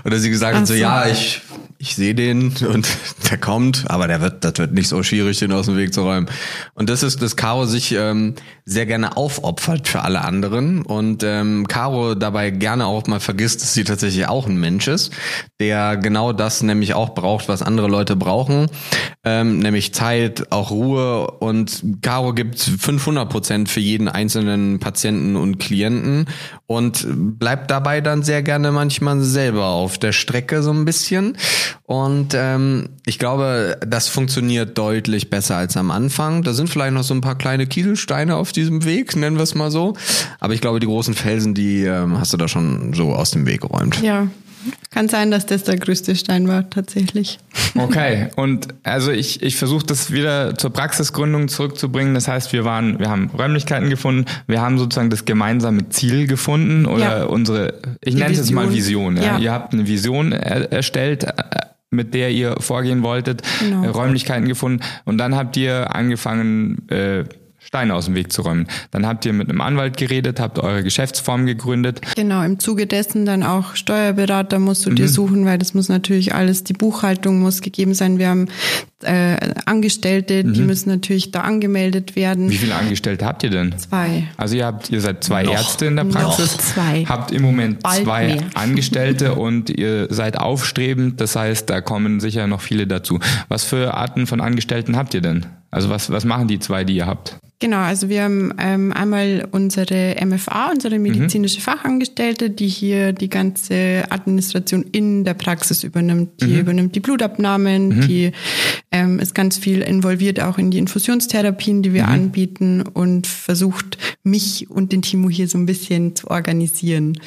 Oder sie gesagt hat so, so, ja, ich ich sehe den und (laughs) der kommt, aber der wird, das wird nicht so schwierig, den aus dem Weg zu räumen. Und das ist, dass Caro sich ähm, sehr gerne aufopfert für alle anderen und ähm, Caro dabei gerne auch mal vergisst, dass sie tatsächlich auch ein Mensch ist, der genau das nämlich auch braucht, was andere Leute brauchen, ähm, nämlich Zeit, auch Ruhe und Caro gibt 500 Prozent für jeden einzelnen Patienten und Klienten und bleibt dabei dann sehr gerne manchmal selber auf der Strecke so ein bisschen. Und ähm, ich glaube, das funktioniert deutlich besser als am Anfang. Da sind vielleicht noch so ein paar kleine Kieselsteine auf diesem Weg, nennen wir es mal so. Aber ich glaube, die großen Felsen, die ähm, hast du da schon so aus dem Weg geräumt. Ja, kann sein, dass das der größte Stein war, tatsächlich. Okay, und also ich, ich versuche das wieder zur Praxisgründung zurückzubringen. Das heißt, wir waren, wir haben Räumlichkeiten gefunden, wir haben sozusagen das gemeinsame Ziel gefunden oder ja. unsere, ich nenne es jetzt mal Vision. Ja. ja. Ihr habt eine Vision er, erstellt, äh, mit der ihr vorgehen wolltet, genau. Räumlichkeiten gefunden und dann habt ihr angefangen, äh, Steine aus dem Weg zu räumen. Dann habt ihr mit einem Anwalt geredet, habt eure Geschäftsform gegründet. Genau, im Zuge dessen dann auch Steuerberater musst du mhm. dir suchen, weil das muss natürlich alles, die Buchhaltung muss gegeben sein. Wir haben äh, Angestellte, mhm. die müssen natürlich da angemeldet werden. Wie viele Angestellte habt ihr denn? Zwei. Also ihr habt, ihr seid zwei noch, Ärzte in der Praxis. Noch zwei. Habt im Moment Bald zwei mehr. (laughs) Angestellte und ihr seid aufstrebend. Das heißt, da kommen sicher noch viele dazu. Was für Arten von Angestellten habt ihr denn? Also was, was machen die zwei, die ihr habt? Genau, also wir haben ähm, einmal unsere MFA, unsere medizinische mhm. Fachangestellte, die hier die ganze Administration in der Praxis übernimmt. Die mhm. übernimmt die Blutabnahmen, mhm. die ähm, ist ganz viel involviert auch in die Infusionstherapien, die wir mhm. anbieten und versucht, mich und den Timo hier so ein bisschen zu organisieren.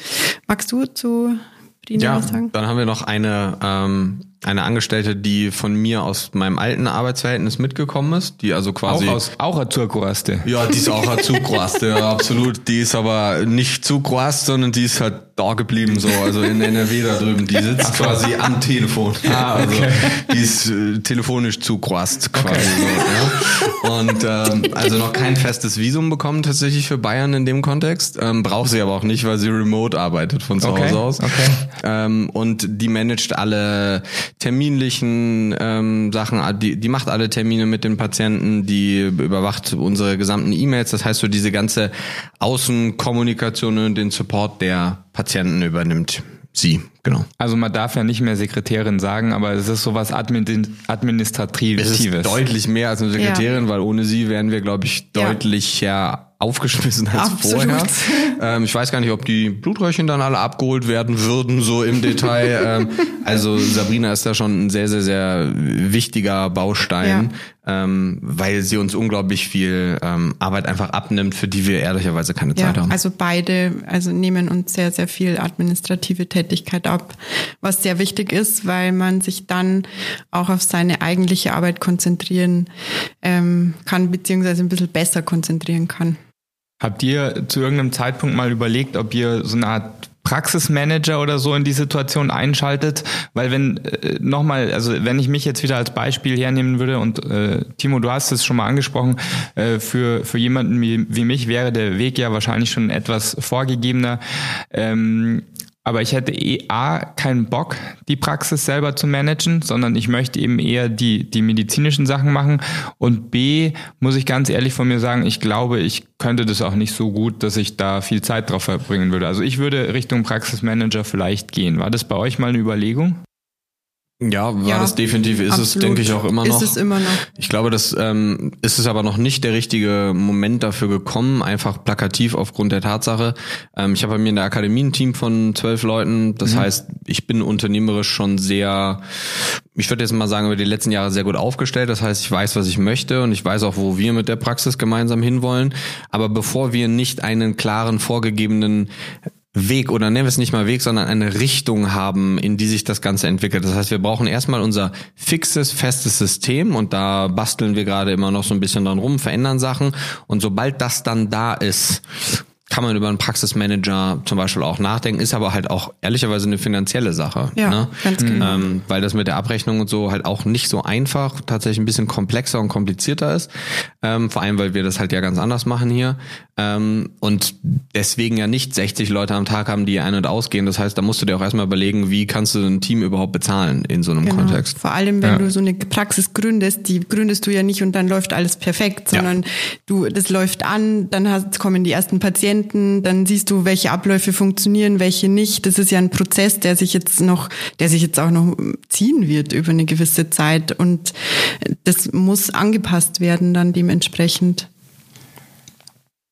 Magst du zu Brina ja, was sagen? Dann haben wir noch eine ähm, eine Angestellte, die von mir aus meinem alten Arbeitsverhältnis mitgekommen ist, die also quasi auch aus auch Azurkuraste. Ja, die ist auch Azurkuraste, ja, absolut. Die ist aber nicht Zukrast, sondern die ist halt da geblieben so, also in NRW da drüben. Die sitzt quasi am Telefon. Ah, also okay. Die ist äh, telefonisch Zukrast quasi okay. so. Ja. Und ähm, also noch kein festes Visum bekommen tatsächlich für Bayern in dem Kontext. Ähm, braucht sie aber auch nicht, weil sie remote arbeitet von zu okay. Hause aus. Okay. Ähm, und die managt alle terminlichen ähm, Sachen, die, die macht alle Termine mit den Patienten, die überwacht unsere gesamten E-Mails. Das heißt, so diese ganze Außenkommunikation und den Support der Patienten übernimmt sie, genau. Also man darf ja nicht mehr Sekretärin sagen, aber es ist sowas Admin Administratives. Es ist deutlich mehr als eine Sekretärin, ja. weil ohne sie wären wir, glaube ich, deutlich ja aufgeschmissen als Absolut. vorher. Ähm, ich weiß gar nicht, ob die Blutröhrchen dann alle abgeholt werden würden, so im Detail. (laughs) ähm, also Sabrina ist da schon ein sehr, sehr, sehr wichtiger Baustein, ja. ähm, weil sie uns unglaublich viel ähm, Arbeit einfach abnimmt, für die wir ehrlicherweise keine ja, Zeit haben. Also beide, also nehmen uns sehr, sehr viel administrative Tätigkeit ab, was sehr wichtig ist, weil man sich dann auch auf seine eigentliche Arbeit konzentrieren ähm, kann, beziehungsweise ein bisschen besser konzentrieren kann. Habt ihr zu irgendeinem Zeitpunkt mal überlegt, ob ihr so eine Art Praxismanager oder so in die Situation einschaltet? Weil wenn äh, nochmal, also wenn ich mich jetzt wieder als Beispiel hernehmen würde und äh, Timo, du hast es schon mal angesprochen, äh, für für jemanden wie, wie mich wäre der Weg ja wahrscheinlich schon etwas vorgegebener. Ähm, aber ich hätte eh A, keinen Bock, die Praxis selber zu managen, sondern ich möchte eben eher die, die medizinischen Sachen machen. Und B, muss ich ganz ehrlich von mir sagen, ich glaube, ich könnte das auch nicht so gut, dass ich da viel Zeit drauf verbringen würde. Also ich würde Richtung Praxismanager vielleicht gehen. War das bei euch mal eine Überlegung? Ja, war ja, das definitiv, ist absolut. es, denke ich, auch immer noch. Ist es immer noch. Ich glaube, das ähm, ist es aber noch nicht der richtige Moment dafür gekommen, einfach plakativ aufgrund der Tatsache. Ähm, ich habe bei mir in der Akademie ein Team von zwölf Leuten. Das mhm. heißt, ich bin unternehmerisch schon sehr, ich würde jetzt mal sagen, über die letzten Jahre sehr gut aufgestellt. Das heißt, ich weiß, was ich möchte und ich weiß auch, wo wir mit der Praxis gemeinsam hinwollen. Aber bevor wir nicht einen klaren, vorgegebenen Weg oder nennen wir es nicht mal Weg, sondern eine Richtung haben, in die sich das Ganze entwickelt. Das heißt, wir brauchen erstmal unser fixes, festes System und da basteln wir gerade immer noch so ein bisschen dran rum, verändern Sachen und sobald das dann da ist, kann man über einen Praxismanager zum Beispiel auch nachdenken, ist aber halt auch ehrlicherweise eine finanzielle Sache. Ja, ne? ganz genau. Ähm, weil das mit der Abrechnung und so halt auch nicht so einfach, tatsächlich ein bisschen komplexer und komplizierter ist. Ähm, vor allem, weil wir das halt ja ganz anders machen hier. Ähm, und deswegen ja nicht 60 Leute am Tag haben, die ein- und ausgehen. Das heißt, da musst du dir auch erstmal überlegen, wie kannst du ein Team überhaupt bezahlen in so einem genau. Kontext. Vor allem, wenn ja. du so eine Praxis gründest, die gründest du ja nicht und dann läuft alles perfekt, sondern ja. du, das läuft an, dann hast, kommen die ersten Patienten, Patienten, dann siehst du, welche Abläufe funktionieren, welche nicht. Das ist ja ein Prozess, der sich jetzt noch, der sich jetzt auch noch ziehen wird über eine gewisse Zeit und das muss angepasst werden dann dementsprechend.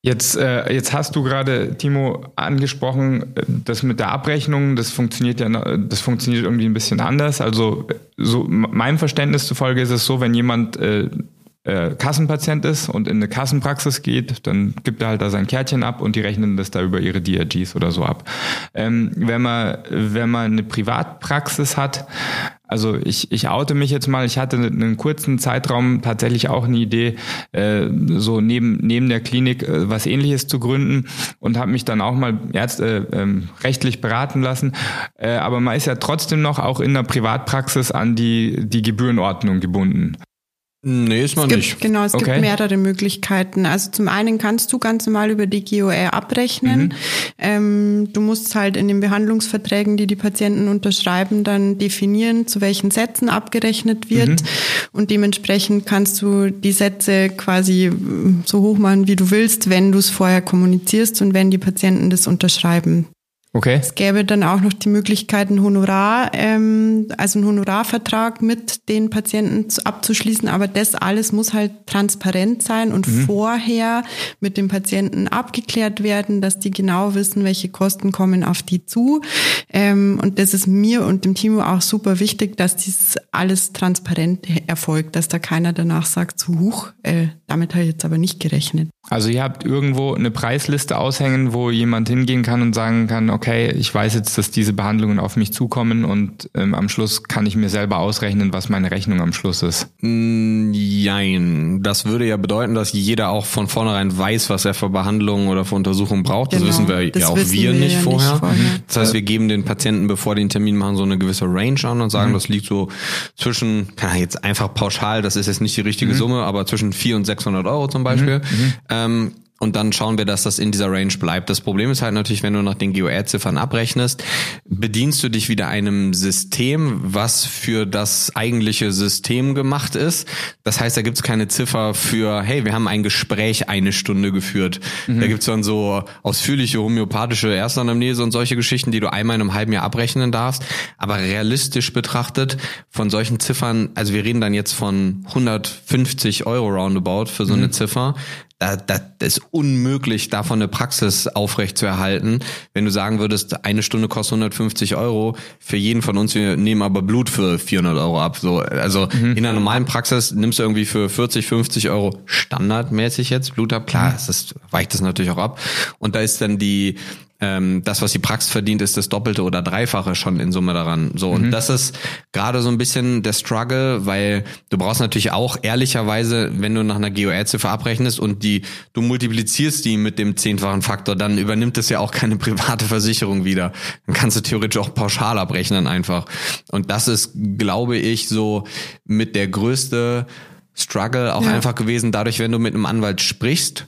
Jetzt, äh, jetzt hast du gerade, Timo, angesprochen, das mit der Abrechnung, das funktioniert ja, das funktioniert irgendwie ein bisschen anders. Also so meinem Verständnis zufolge ist es so, wenn jemand äh, äh, Kassenpatient ist und in eine Kassenpraxis geht, dann gibt er halt da sein Kärtchen ab und die rechnen das da über ihre DRGs oder so ab. Ähm, wenn man wenn man eine Privatpraxis hat, also ich, ich oute mich jetzt mal, ich hatte einen kurzen Zeitraum tatsächlich auch eine Idee, äh, so neben, neben der Klinik äh, was ähnliches zu gründen und habe mich dann auch mal Ärzte, äh, ähm, rechtlich beraten lassen. Äh, aber man ist ja trotzdem noch auch in der Privatpraxis an die, die Gebührenordnung gebunden. Nee, ist man es gibt, nicht. Genau, es okay. gibt mehrere Möglichkeiten. Also zum einen kannst du ganz normal über die GOR abrechnen. Mhm. Ähm, du musst halt in den Behandlungsverträgen, die die Patienten unterschreiben, dann definieren, zu welchen Sätzen abgerechnet wird. Mhm. Und dementsprechend kannst du die Sätze quasi so hoch machen, wie du willst, wenn du es vorher kommunizierst und wenn die Patienten das unterschreiben. Okay. Es gäbe dann auch noch die Möglichkeit, ein Honorar, ähm, also einen Honorarvertrag mit den Patienten abzuschließen, aber das alles muss halt transparent sein und mhm. vorher mit dem Patienten abgeklärt werden, dass die genau wissen, welche Kosten kommen auf die zu. Ähm, und das ist mir und dem Team auch super wichtig, dass dies alles transparent erfolgt, dass da keiner danach sagt, zu hoch, äh, damit habe ich jetzt aber nicht gerechnet. Also ihr habt irgendwo eine Preisliste aushängen, wo jemand hingehen kann und sagen kann, okay, ich weiß jetzt, dass diese Behandlungen auf mich zukommen und ähm, am Schluss kann ich mir selber ausrechnen, was meine Rechnung am Schluss ist. Mm, jein. Das würde ja bedeuten, dass jeder auch von vornherein weiß, was er für Behandlungen oder für Untersuchungen braucht. Genau, das wissen wir das ja auch wir, wir nicht, ja vorher. nicht, vorher. Das heißt, wir geben den Patienten, bevor die den Termin machen, so eine gewisse Range an und sagen, mhm. das liegt so zwischen, kann jetzt einfach pauschal, das ist jetzt nicht die richtige mhm. Summe, aber zwischen 400 und 600 Euro zum Beispiel. Mhm. mhm. Ähm, und dann schauen wir, dass das in dieser Range bleibt. Das Problem ist halt natürlich, wenn du nach den GOR-Ziffern abrechnest, bedienst du dich wieder einem System, was für das eigentliche System gemacht ist. Das heißt, da gibt's keine Ziffer für, hey, wir haben ein Gespräch eine Stunde geführt. Mhm. Da gibt's dann so ausführliche homöopathische Erstanamnese und solche Geschichten, die du einmal in einem halben Jahr abrechnen darfst. Aber realistisch betrachtet von solchen Ziffern, also wir reden dann jetzt von 150 Euro roundabout für so eine mhm. Ziffer da, da, das ist unmöglich, davon eine Praxis aufrecht zu erhalten. Wenn du sagen würdest, eine Stunde kostet 150 Euro, für jeden von uns, wir nehmen aber Blut für 400 Euro ab. So, also mhm. in einer normalen Praxis nimmst du irgendwie für 40, 50 Euro standardmäßig jetzt Blut ab. Klar, mhm. das weicht das natürlich auch ab. Und da ist dann die ähm, das, was die Praxis verdient, ist das Doppelte oder Dreifache schon in Summe daran. So, mhm. und das ist gerade so ein bisschen der Struggle, weil du brauchst natürlich auch ehrlicherweise, wenn du nach einer GOR-Ziffer abrechnest und die, du multiplizierst die mit dem zehnfachen Faktor, dann übernimmt es ja auch keine (laughs) private Versicherung wieder. Dann kannst du theoretisch auch pauschal abrechnen einfach. Und das ist, glaube ich, so mit der größte Struggle auch ja. einfach gewesen, dadurch, wenn du mit einem Anwalt sprichst,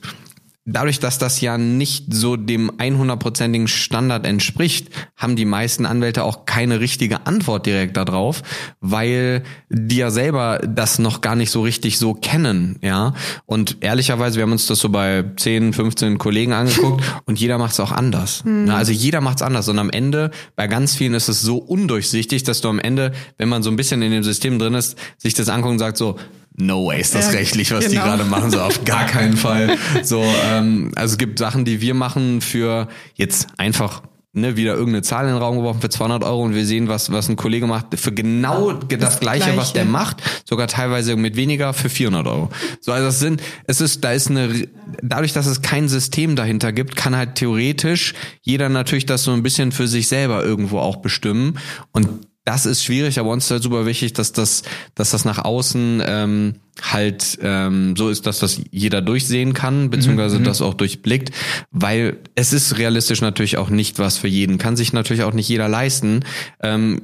dadurch, dass das ja nicht so dem 100%igen Standard entspricht, haben die meisten Anwälte auch keine richtige Antwort direkt darauf, weil die ja selber das noch gar nicht so richtig so kennen, ja. Und ehrlicherweise, wir haben uns das so bei 10, 15 Kollegen angeguckt (laughs) und jeder macht es auch anders. Mhm. Also jeder macht es anders und am Ende, bei ganz vielen ist es so undurchsichtig, dass du am Ende, wenn man so ein bisschen in dem System drin ist, sich das anguckt und sagt so, no way ist das ja, rechtlich, was genau. die gerade machen, so auf gar keinen Fall. So, ähm, also es gibt Sachen, die wir machen für jetzt einfach ne, wieder irgendeine Zahl in den Raum geworfen für 200 Euro und wir sehen, was, was ein Kollege macht für genau das, das Gleiche, Gleiche, was der macht, sogar teilweise mit weniger für 400 Euro. So, also das sind, es ist, da ist eine, dadurch, dass es kein System dahinter gibt, kann halt theoretisch jeder natürlich das so ein bisschen für sich selber irgendwo auch bestimmen und das ist schwierig, aber uns ist halt super wichtig, dass das, dass das nach außen ähm, halt ähm, so ist, dass das jeder durchsehen kann, beziehungsweise mhm. das auch durchblickt, weil es ist realistisch natürlich auch nicht was für jeden, kann sich natürlich auch nicht jeder leisten. Ähm,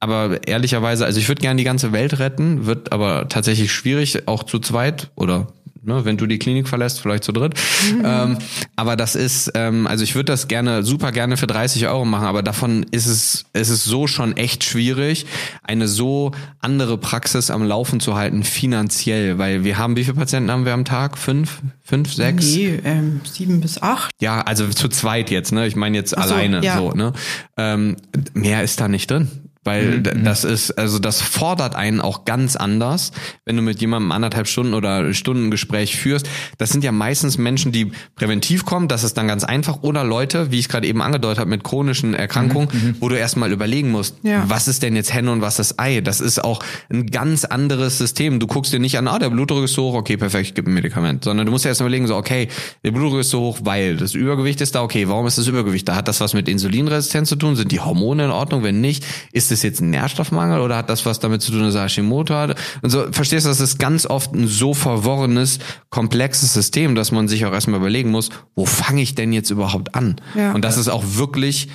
aber ehrlicherweise, also ich würde gerne die ganze Welt retten, wird aber tatsächlich schwierig, auch zu zweit oder ne, wenn du die Klinik verlässt, vielleicht zu dritt. Mhm. Ähm, aber das ist, ähm, also ich würde das gerne, super gerne für 30 Euro machen, aber davon ist es, es ist so schon echt schwierig, eine so andere Praxis am Laufen zu halten, finanziell, weil wir haben, wie viele Patienten haben wir am Tag? Fünf? Fünf, sechs? Nee, ähm, sieben bis acht. Ja, also zu zweit jetzt, ne? Ich meine jetzt so, alleine ja. so, ne? Ähm, mehr ist da nicht drin. Weil mhm. das ist, also das fordert einen auch ganz anders, wenn du mit jemandem anderthalb Stunden oder Stunden Gespräch führst. Das sind ja meistens Menschen, die präventiv kommen, das ist dann ganz einfach. Oder Leute, wie ich gerade eben angedeutet habe, mit chronischen Erkrankungen, mhm. mhm. wo du erstmal überlegen musst, ja. was ist denn jetzt Henne und was ist Ei? Das ist auch ein ganz anderes System. Du guckst dir nicht an, ah, der Blutdruck ist so hoch, okay, perfekt, ich gebe ein Medikament. Sondern du musst dir erst überlegen, so, okay, der Blutdruck ist so hoch, weil das Übergewicht ist da, okay, warum ist das Übergewicht da? Hat das was mit Insulinresistenz zu tun? Sind die Hormone in Ordnung? Wenn nicht, ist es jetzt ein Nährstoffmangel oder hat das was damit zu tun, dass er Hashimoto hat? Und so, verstehst du, das ist ganz oft ein so verworrenes, komplexes System, dass man sich auch erstmal überlegen muss, wo fange ich denn jetzt überhaupt an? Ja. Und das ist auch wirklich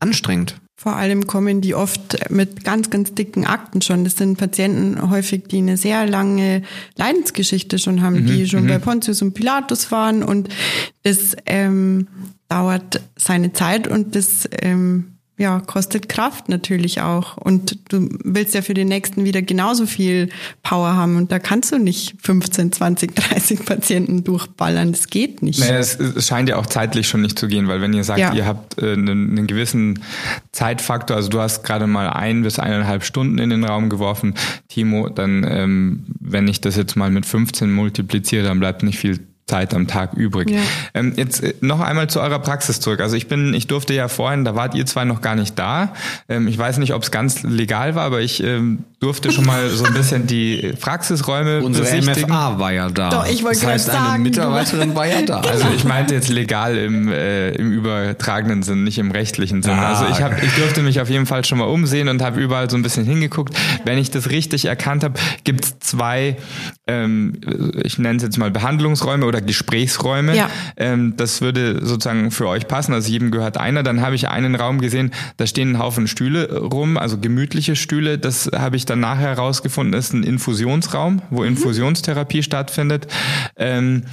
anstrengend. Vor allem kommen die oft mit ganz, ganz dicken Akten schon. Das sind Patienten häufig, die eine sehr lange Leidensgeschichte schon haben, mhm, die schon mhm. bei Pontius und Pilatus waren und das ähm, dauert seine Zeit und das ähm, ja, kostet Kraft natürlich auch. Und du willst ja für den nächsten wieder genauso viel Power haben. Und da kannst du nicht 15, 20, 30 Patienten durchballern. Das geht nicht. Naja, es, es scheint ja auch zeitlich schon nicht zu gehen, weil wenn ihr sagt, ja. ihr habt äh, einen, einen, gewissen Zeitfaktor, also du hast gerade mal ein bis eineinhalb Stunden in den Raum geworfen, Timo, dann, ähm, wenn ich das jetzt mal mit 15 multipliziere, dann bleibt nicht viel Zeit am Tag übrig. Ja. Ähm, jetzt äh, noch einmal zu eurer Praxis zurück. Also ich bin, ich durfte ja vorhin, da wart ihr zwei noch gar nicht da. Ähm, ich weiß nicht, ob es ganz legal war, aber ich ähm, durfte schon mal so ein bisschen die Praxisräume Unsere besichtigen. MFA war ja da. Doch, ich wollte das heißt, sagen, eine Mitarbeiterin war ja da. Also ich meinte jetzt legal im, äh, im übertragenen Sinn, nicht im rechtlichen Sinn. Ah, also ich habe, ich durfte mich auf jeden Fall schon mal umsehen und habe überall so ein bisschen hingeguckt. Wenn ich das richtig erkannt habe, gibt es zwei, ähm, ich nenne es jetzt mal Behandlungsräume oder Gesprächsräume. Ja. Ähm, das würde sozusagen für euch passen. Also jedem gehört einer. Dann habe ich einen Raum gesehen, da stehen ein Haufen Stühle rum, also gemütliche Stühle. Das habe ich dann nachher herausgefunden, ist ein Infusionsraum, wo mhm. Infusionstherapie stattfindet. Ähm,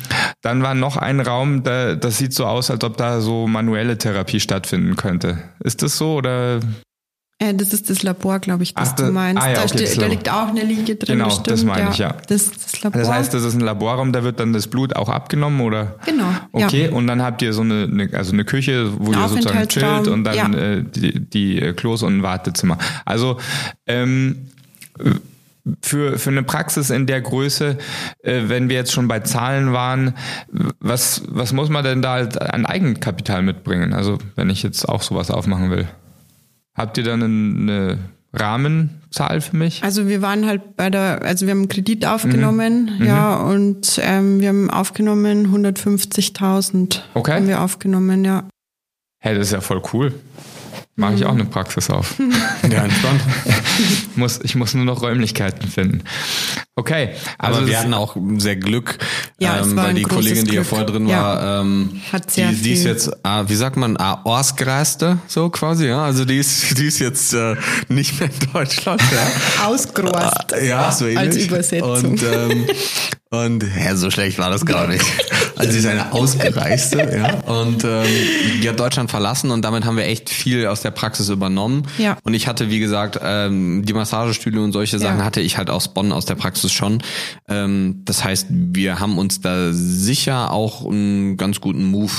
dann war noch ein Raum, da, das sieht so aus, als ob da so manuelle Therapie stattfinden könnte. Ist das so oder? Äh, das ist das Labor, glaube ich, das Ach, du meinst. Ah, ja, okay, da, da, liegt auch eine Liege drin. Genau, bestimmt. das meine ich, ja. Das, das, Labor. das heißt, das ist ein Laborraum, da wird dann das Blut auch abgenommen, oder? Genau. Okay, ja. und dann habt ihr so eine, eine also eine Küche, wo ein ihr sozusagen chillt und dann ja. äh, die, die äh, Klos und ein Wartezimmer. Also ähm, für, für eine Praxis in der Größe, äh, wenn wir jetzt schon bei Zahlen waren, was, was muss man denn da halt an Eigenkapital mitbringen? Also wenn ich jetzt auch sowas aufmachen will. Habt ihr dann eine Rahmenzahl für mich? Also wir waren halt bei der, also wir haben einen Kredit aufgenommen, mhm. ja, mhm. und ähm, wir haben aufgenommen 150.000. Okay. Haben wir aufgenommen, ja. Hey, das ist ja voll cool mache ich auch eine Praxis auf. (laughs) Ja, entspannt. ich, (laughs) muss, ich muss nur noch Räumlichkeiten finden. Okay. Also Aber wir hatten auch sehr Glück, ja, ähm, weil die Kollegin, die hier vorher drin ja. war, ähm, Hat sehr die, die ist jetzt, äh, wie sagt man, äh, Ausgereiste, so quasi, ja. Also die ist, die ist jetzt äh, nicht mehr in Deutschland. Ja. (laughs) Ausgereist. ja, so ähnlich. Als Übersetzung. Und, ähm, Und ja, so schlecht war das gar nicht. Also sie ist eine Ausgereiste, ja. Und ähm, die hat Deutschland verlassen und damit haben wir echt viel aus der Praxis übernommen. Ja. Und ich hatte, wie gesagt, ähm, die Massagestühle und solche Sachen Ja. hatte ich halt aus Bonn aus der Praxis schon. Ähm, das heißt, wir haben uns da sicher auch einen ganz guten Move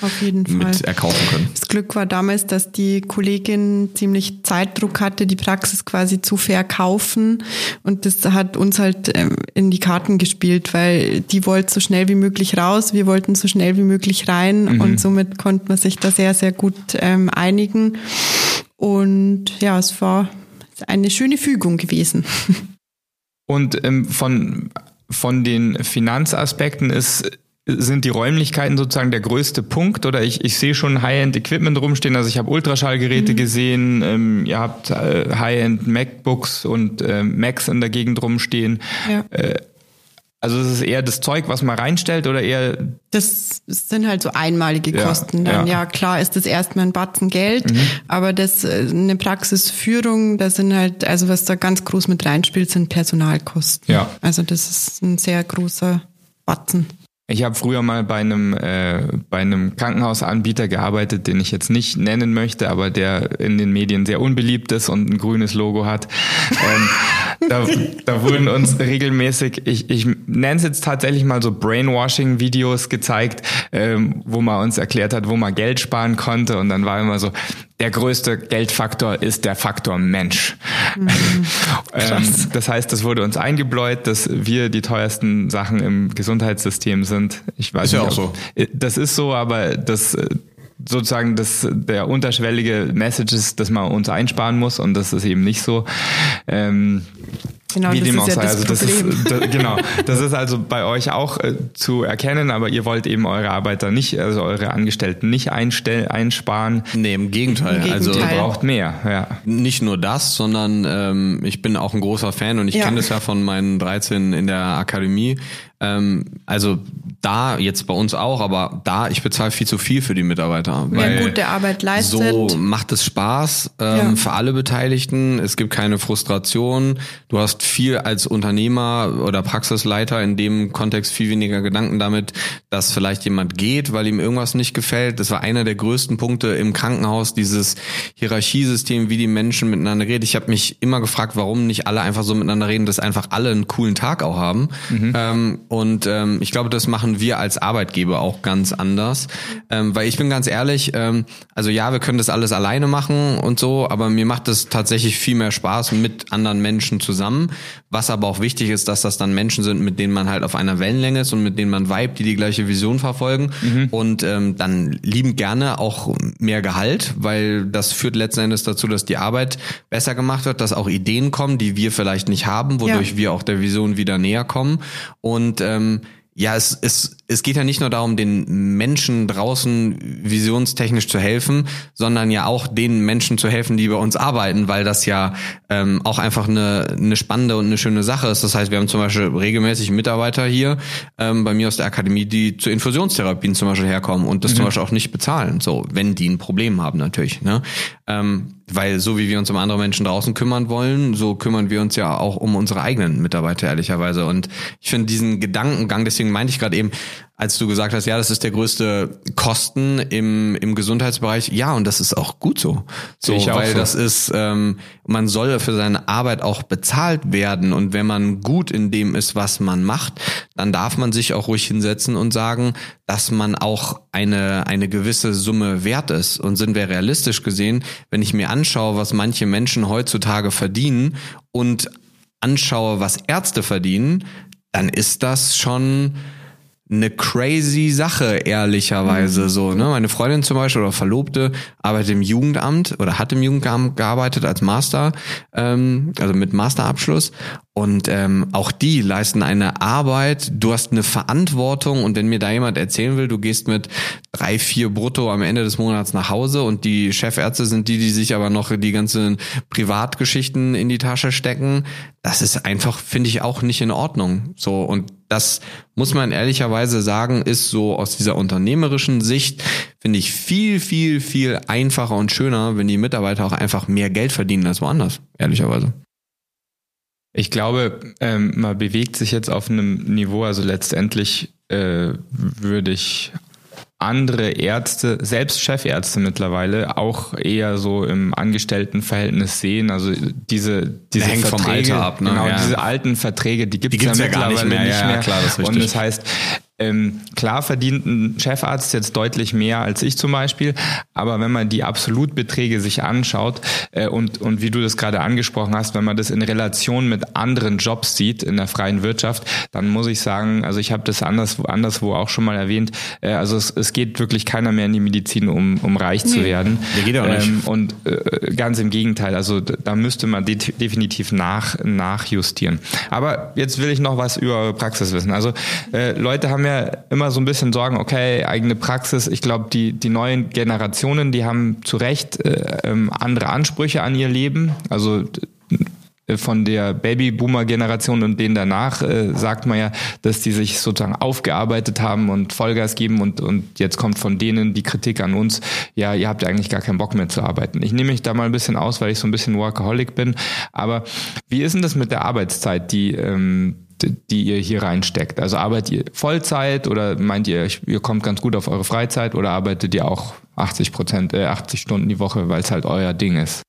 äh, Auf jeden mit Fall. erkaufen können. Das Glück war damals, dass die Kollegin ziemlich Zeitdruck hatte, die Praxis quasi zu verkaufen. Und das hat uns halt ähm, in die Karten gespielt, weil die wollte so schnell wie möglich raus, wir wollten so schnell wie möglich rein. Und somit konnte man sich da sehr, sehr gut ähm, einigen. Und ja, es war eine schöne Fügung gewesen. (laughs) Und ähm, von, von den Finanzaspekten ist, sind die Räumlichkeiten sozusagen der größte Punkt oder ich, ich sehe schon High-End-Equipment rumstehen, also ich habe Ultraschallgeräte gesehen, ähm, ihr habt äh, High-End MacBooks und äh, Macs in der Gegend rumstehen. Ja. Also ist es eher das Zeug, was man reinstellt oder eher Das sind halt so einmalige Ja, Kosten. Dann, ja. Mhm. ja. klar ist das erstmal ein Batzen Geld, aber das äh, eine Praxisführung, da sind halt, also was da ganz groß mit reinspielt, sind Personalkosten. Ja. Also das ist ein sehr großer Batzen. Ich habe früher mal bei einem äh, bei einem Krankenhausanbieter gearbeitet, den ich jetzt nicht nennen möchte, aber der in den Medien sehr unbeliebt ist und ein grünes Logo hat. ähm, (laughs) da, da wurden uns regelmäßig, ich, ich nenne es jetzt tatsächlich mal so Brainwashing-Videos gezeigt, ähm, wo man uns erklärt hat, wo man Geld sparen konnte und dann war immer so, der größte Geldfaktor ist der Faktor Mensch. (laughs) ähm, das heißt, das wurde uns eingebläut, dass wir die teuersten Sachen im Gesundheitssystem sind. Ich weiß Ist ja nicht, auch ob- Äh, Das ist so, aber das äh, sozusagen das der unterschwellige Message ist, dass man uns einsparen muss und das ist eben nicht so. Ähm, Genau, wie das dem ist auch ja sei. das Also das Problem. ist da, genau. Das ist also bei euch auch äh, zu erkennen, aber ihr wollt eben eure Arbeiter nicht, also eure Angestellten nicht einstell, einsparen. Nee, im Gegenteil. Im Also Ihr Gegenteil. braucht mehr, ja. nicht nur das, sondern ähm, ich bin auch ein großer Fan und ich Ja. kenne das ja von meinen 13 in der Akademie. Ähm, also da, jetzt bei uns auch, aber da, ich bezahle viel zu viel für die Mitarbeiter. Wer weil gute Arbeit leistet. So macht es Spaß ähm, Ja. für alle Beteiligten. Es gibt keine Frustration. Du hast viel als Unternehmer oder Praxisleiter in dem Kontext viel weniger Gedanken damit, dass vielleicht jemand geht, weil ihm irgendwas nicht gefällt. Das war einer der größten Punkte im Krankenhaus, dieses Hierarchiesystem, wie die Menschen miteinander reden. Ich habe mich immer gefragt, warum nicht alle einfach so miteinander reden, dass einfach alle einen coolen Tag auch haben. Ähm, und ähm, ich glaube, das machen wir als Arbeitgeber auch ganz anders. Ähm, weil ich bin ganz ehrlich, ähm, also ja, wir können das alles alleine machen und so, aber mir macht es tatsächlich viel mehr Spaß mit anderen Menschen zusammen. Was aber auch wichtig ist, dass das dann Menschen sind, mit denen man halt auf einer Wellenlänge ist und mit denen man vibe, die die gleiche Vision verfolgen. Und ähm, dann lieben gerne auch mehr Gehalt, weil das führt letzten Endes dazu, dass die Arbeit besser gemacht wird, dass auch Ideen kommen, die wir vielleicht nicht haben, wodurch Ja. wir auch der Vision wieder näher kommen. Und ähm, ja, es, es, es geht ja nicht nur darum, den Menschen draußen visionstechnisch zu helfen, sondern ja auch den Menschen zu helfen, die bei uns arbeiten, weil das ja ähm, auch einfach eine, eine spannende und eine schöne Sache ist. Das heißt, wir haben zum Beispiel regelmäßig Mitarbeiter hier ähm, bei mir aus der Akademie, die zu Infusionstherapien zum Beispiel herkommen und das zum Beispiel auch nicht bezahlen, so wenn die ein Problem haben natürlich. Ne? Ähm, weil so wie wir uns um andere Menschen draußen kümmern wollen, so kümmern wir uns ja auch um unsere eigenen Mitarbeiter ehrlicherweise. Und ich finde diesen Gedankengang, deswegen meinte ich gerade eben, als du gesagt hast, ja, das ist der größte Kosten im, im Gesundheitsbereich. Ja, und das ist auch gut so. So, weil so. das ist, ähm, man soll für seine Arbeit auch bezahlt werden. Und wenn man gut in dem ist, was man macht, dann darf man sich auch ruhig hinsetzen und sagen, dass man auch eine, eine gewisse Summe wert ist. Und sind wir realistisch gesehen, wenn ich mir anschaue, was manche Menschen heutzutage verdienen und anschaue, was Ärzte verdienen, dann ist das schon eine crazy Sache, ehrlicherweise so. Ne? Meine Freundin zum Beispiel oder Verlobte arbeitet im Jugendamt oder hat im Jugendamt gearbeitet als Master, ähm, also mit Masterabschluss. Und ähm, auch die leisten eine Arbeit. Du hast eine Verantwortung und wenn mir da jemand erzählen will, du gehst mit drei, vier Brutto am Ende des Monats nach Hause und die Chefärzte sind die, die sich aber noch die ganzen Privatgeschichten in die Tasche stecken, das ist einfach, finde ich, auch nicht in Ordnung. So und das muss man ehrlicherweise sagen, ist so aus dieser unternehmerischen Sicht, finde ich viel, viel, viel einfacher und schöner, wenn die Mitarbeiter auch einfach mehr Geld verdienen als woanders, ehrlicherweise. Ich glaube, ähm, man bewegt sich jetzt auf einem Niveau, also letztendlich äh, würde ich andere Ärzte, selbst Chefärzte mittlerweile, auch eher so im Angestelltenverhältnis sehen. Also diese, diese Hängt Verträge, vom Alter ab, ne? genau, Ja. diese alten Verträge, die gibt es ja ja gar mittlerweile nicht mehr. nicht mehr. ja, klar, das ist Und das heißt, ähm, klar verdient ein Chefarzt jetzt deutlich mehr als ich zum Beispiel, aber wenn man die Absolutbeträge sich anschaut äh, und, und wie du das gerade angesprochen hast, wenn man das in Relation mit anderen Jobs sieht in der freien Wirtschaft, dann muss ich sagen, also ich habe das anderswo, anderswo auch schon mal erwähnt, äh, also es, es geht wirklich keiner mehr in die Medizin, um, um reich zu werden. Der geht auch nicht. Ähm, und äh, ganz im Gegenteil, also da müsste man de definitiv nach, nachjustieren. Aber jetzt will ich noch was über Praxis wissen. Also äh, Leute haben ja immer so ein bisschen Sorgen, okay, eigene Praxis. Ich glaube, die, die neuen Generationen, die haben zu Recht äh, ähm, andere Ansprüche an ihr Leben. Also d- von der Babyboomer-Generation und denen danach äh, sagt man ja, dass die sich sozusagen aufgearbeitet haben und Vollgas geben und, und jetzt kommt von denen die Kritik an uns, ja, ihr habt eigentlich gar keinen Bock mehr zu arbeiten. Ich nehme mich da mal ein bisschen aus, weil ich so ein bisschen Workaholic bin, aber wie ist denn das mit der Arbeitszeit, die ähm, die ihr hier reinsteckt? Also arbeitet ihr Vollzeit oder meint ihr, ihr kommt ganz gut auf eure Freizeit oder arbeitet ihr auch 80 Prozent, äh, 80 Stunden die Woche, weil es halt euer Ding ist?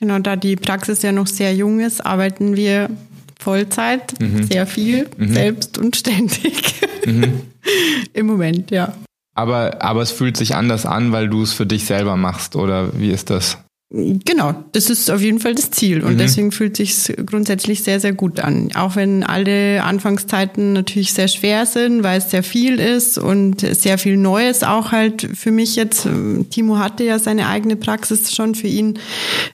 Genau, da die Praxis ja noch sehr jung ist, arbeiten wir Vollzeit, sehr viel, selbst und ständig. (laughs) Im Moment, ja. Aber, aber es fühlt sich anders an, weil du es für dich selber machst, oder wie ist das? Genau, das ist auf jeden Fall das Ziel und deswegen fühlt sich grundsätzlich sehr, sehr gut an. Auch wenn alle Anfangszeiten natürlich sehr schwer sind, weil es sehr viel ist und sehr viel Neues auch halt für mich jetzt. Timo hatte ja seine eigene Praxis schon für ihn.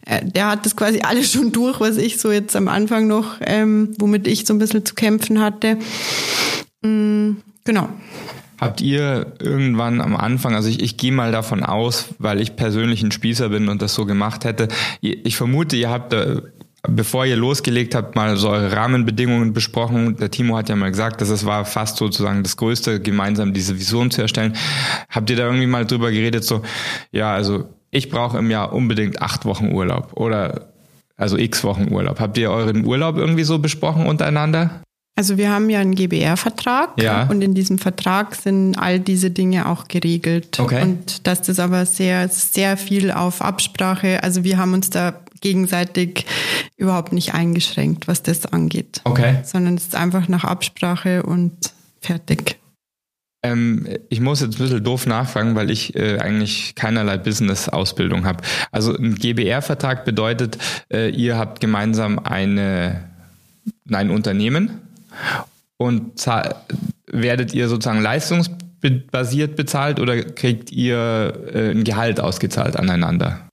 Äh, Der hat das quasi alles schon durch, was ich so jetzt am Anfang noch, ähm, womit ich so ein bisschen zu kämpfen hatte. Mm, Genau. Habt ihr irgendwann am Anfang, also ich, ich gehe mal davon aus, weil ich persönlich ein Spießer bin und das so gemacht hätte, ich vermute, ihr habt da, bevor ihr losgelegt habt, mal so eure Rahmenbedingungen besprochen. Der Timo hat ja mal gesagt, dass es war fast sozusagen das Größte, gemeinsam diese Vision zu erstellen. Habt ihr da irgendwie mal drüber geredet, so, ja, also ich brauche im Jahr unbedingt acht Wochen Urlaub oder also x Wochen Urlaub. Habt ihr euren Urlaub irgendwie so besprochen untereinander? Also wir haben ja einen GBR-Vertrag Ja. und in diesem Vertrag sind all diese Dinge auch geregelt. Okay. Und dass das aber sehr, sehr viel auf Absprache, also wir haben uns da gegenseitig überhaupt nicht eingeschränkt, was das angeht. Okay. Sondern es ist einfach nach Absprache und fertig. Ähm, ich muss jetzt ein bisschen doof nachfragen, weil ich äh, eigentlich keinerlei Business-Ausbildung habe. Also ein GBR-Vertrag bedeutet, äh, ihr habt gemeinsam eine, ein Unternehmen und werdet ihr sozusagen leistungsbasiert bezahlt oder kriegt ihr äh, ein Gehalt ausgezahlt aneinander?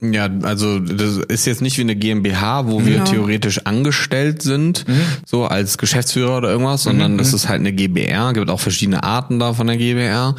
Ja, also das ist jetzt nicht wie eine GmbH, wo wir Genau. theoretisch angestellt sind, so als Geschäftsführer oder irgendwas, sondern das ist halt eine GbR, gibt auch verschiedene Arten da von der GbR.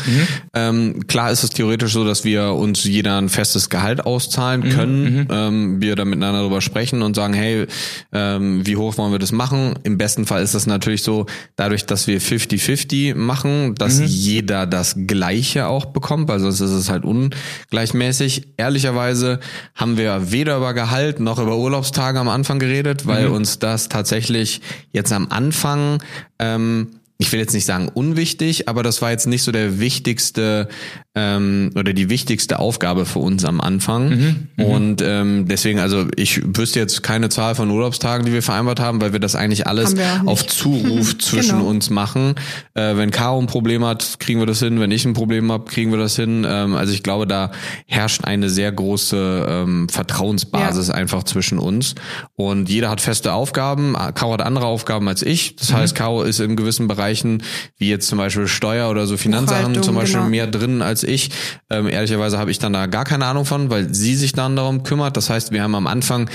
Ähm, klar ist es theoretisch so, dass wir uns jeder ein festes Gehalt auszahlen können, ähm, wir da miteinander drüber sprechen und sagen, hey, ähm, wie hoch wollen wir das machen? Im besten Fall ist das natürlich so, dadurch, dass wir 50-50 machen, dass jeder das Gleiche auch bekommt, also sonst ist es halt ungleichmäßig. Ehrlicherweise haben wir weder über Gehalt noch über Urlaubstage am Anfang geredet, weil uns das tatsächlich jetzt am Anfang ähm, ich will jetzt nicht sagen unwichtig, aber das war jetzt nicht so der wichtigste ähm, oder die wichtigste Aufgabe für uns am Anfang. Und ähm, deswegen, also ich wüsste jetzt keine Zahl von Urlaubstagen, die wir vereinbart haben, weil wir das eigentlich alles auf Zuruf (laughs) zwischen Genau. uns machen. Äh, wenn Caro ein Problem hat, kriegen wir das hin. Wenn ich ein Problem habe, kriegen wir das hin. Ähm, also ich glaube, da herrscht eine sehr große ähm, Vertrauensbasis Ja. einfach zwischen uns. Und jeder hat feste Aufgaben. Caro hat andere Aufgaben als ich. Das heißt, Caro ist in gewissen Bereichen, wie jetzt zum Beispiel Steuer oder so Finanzsachen, zum Beispiel genau. mehr drin als ich. Ähm, ehrlicherweise habe ich dann da gar keine Ahnung von, weil sie sich dann darum kümmert. Das heißt, wir haben am Anfang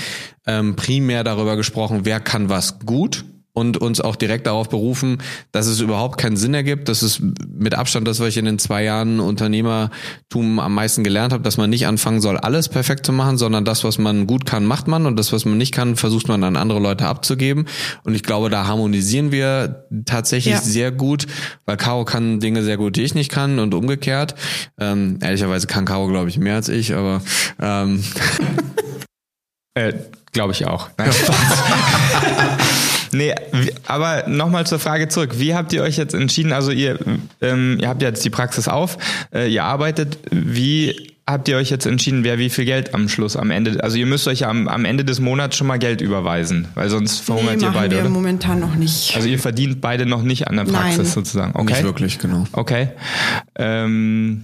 ähm, primär darüber gesprochen, wer kann was gut und uns auch direkt darauf berufen, dass es überhaupt keinen Sinn ergibt. Das ist mit Abstand das, was ich in den zwei Jahren Unternehmertum am meisten gelernt habe, dass man nicht anfangen soll, alles perfekt zu machen, sondern das, was man gut kann, macht man und das, was man nicht kann, versucht man an andere Leute abzugeben. Und ich glaube, da harmonisieren wir tatsächlich Ja. sehr gut, weil Caro kann Dinge sehr gut, die ich nicht kann und umgekehrt. Ähm, ehrlicherweise kann Caro, glaube ich, mehr als ich, aber ähm, (laughs) Äh, Glaube ich auch. (laughs) Nein, nee, aber nochmal zur Frage zurück. Wie habt ihr euch jetzt entschieden? Also ihr, ähm, ihr habt jetzt die Praxis auf, äh, ihr arbeitet. Wie habt ihr euch jetzt entschieden, wer wie viel Geld am Schluss, am Ende, also ihr müsst euch am, am Ende des Monats schon mal Geld überweisen, weil sonst verhungert nee, ihr beide, wir oder? momentan noch nicht. Also ihr verdient beide noch nicht an der Praxis Nein. sozusagen, okay? Nicht wirklich, genau. Okay. Ähm,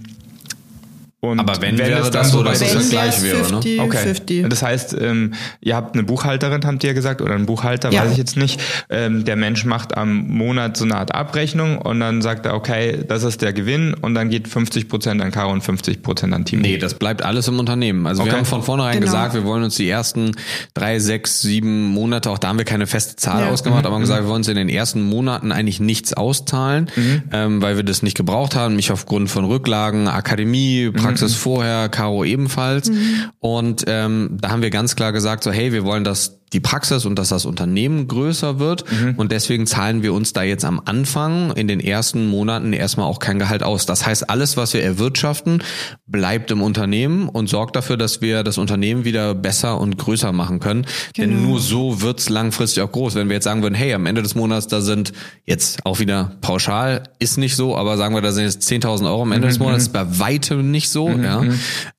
und Aber wenn wäre es das so, dass es Wenn das gleich wäre, ne? 50, Okay. 50. Das heißt, ähm, ihr habt eine Buchhalterin, habt ihr gesagt, oder einen Buchhalter, Ja. weiß ich jetzt nicht. Ähm, der Mensch macht am Monat so eine Art Abrechnung und dann sagt er, okay, das ist der Gewinn und dann geht 50 Prozent an Caro und 50 Prozent an Timo. Nee, das bleibt alles im Unternehmen. Also wir Okay. haben von vornherein Genau. gesagt, wir wollen uns die ersten drei, sechs, sieben Monate, auch da haben wir keine feste Zahl Ja. ausgemacht, aber haben gesagt, wir wollen uns in den ersten Monaten eigentlich nichts auszahlen, ähm, weil wir das nicht gebraucht haben. Mich aufgrund von Rücklagen, Akademie, Praxis vorher, Caro ebenfalls. Und ähm, da haben wir ganz klar gesagt, so hey, wir wollen das die Praxis und dass das Unternehmen größer wird. Und deswegen zahlen wir uns da jetzt am Anfang in den ersten Monaten erstmal auch kein Gehalt aus. Das heißt, alles, was wir erwirtschaften, bleibt im Unternehmen und sorgt dafür, dass wir das Unternehmen wieder besser und größer machen können. Denn Genau. nur so wird's langfristig auch groß. Wenn wir jetzt sagen würden, hey, am Ende des Monats, da sind jetzt auch wieder pauschal, ist nicht so, aber sagen wir, da sind jetzt 10.000 Euro am Ende des Monats, ist bei weitem nicht so. Ja.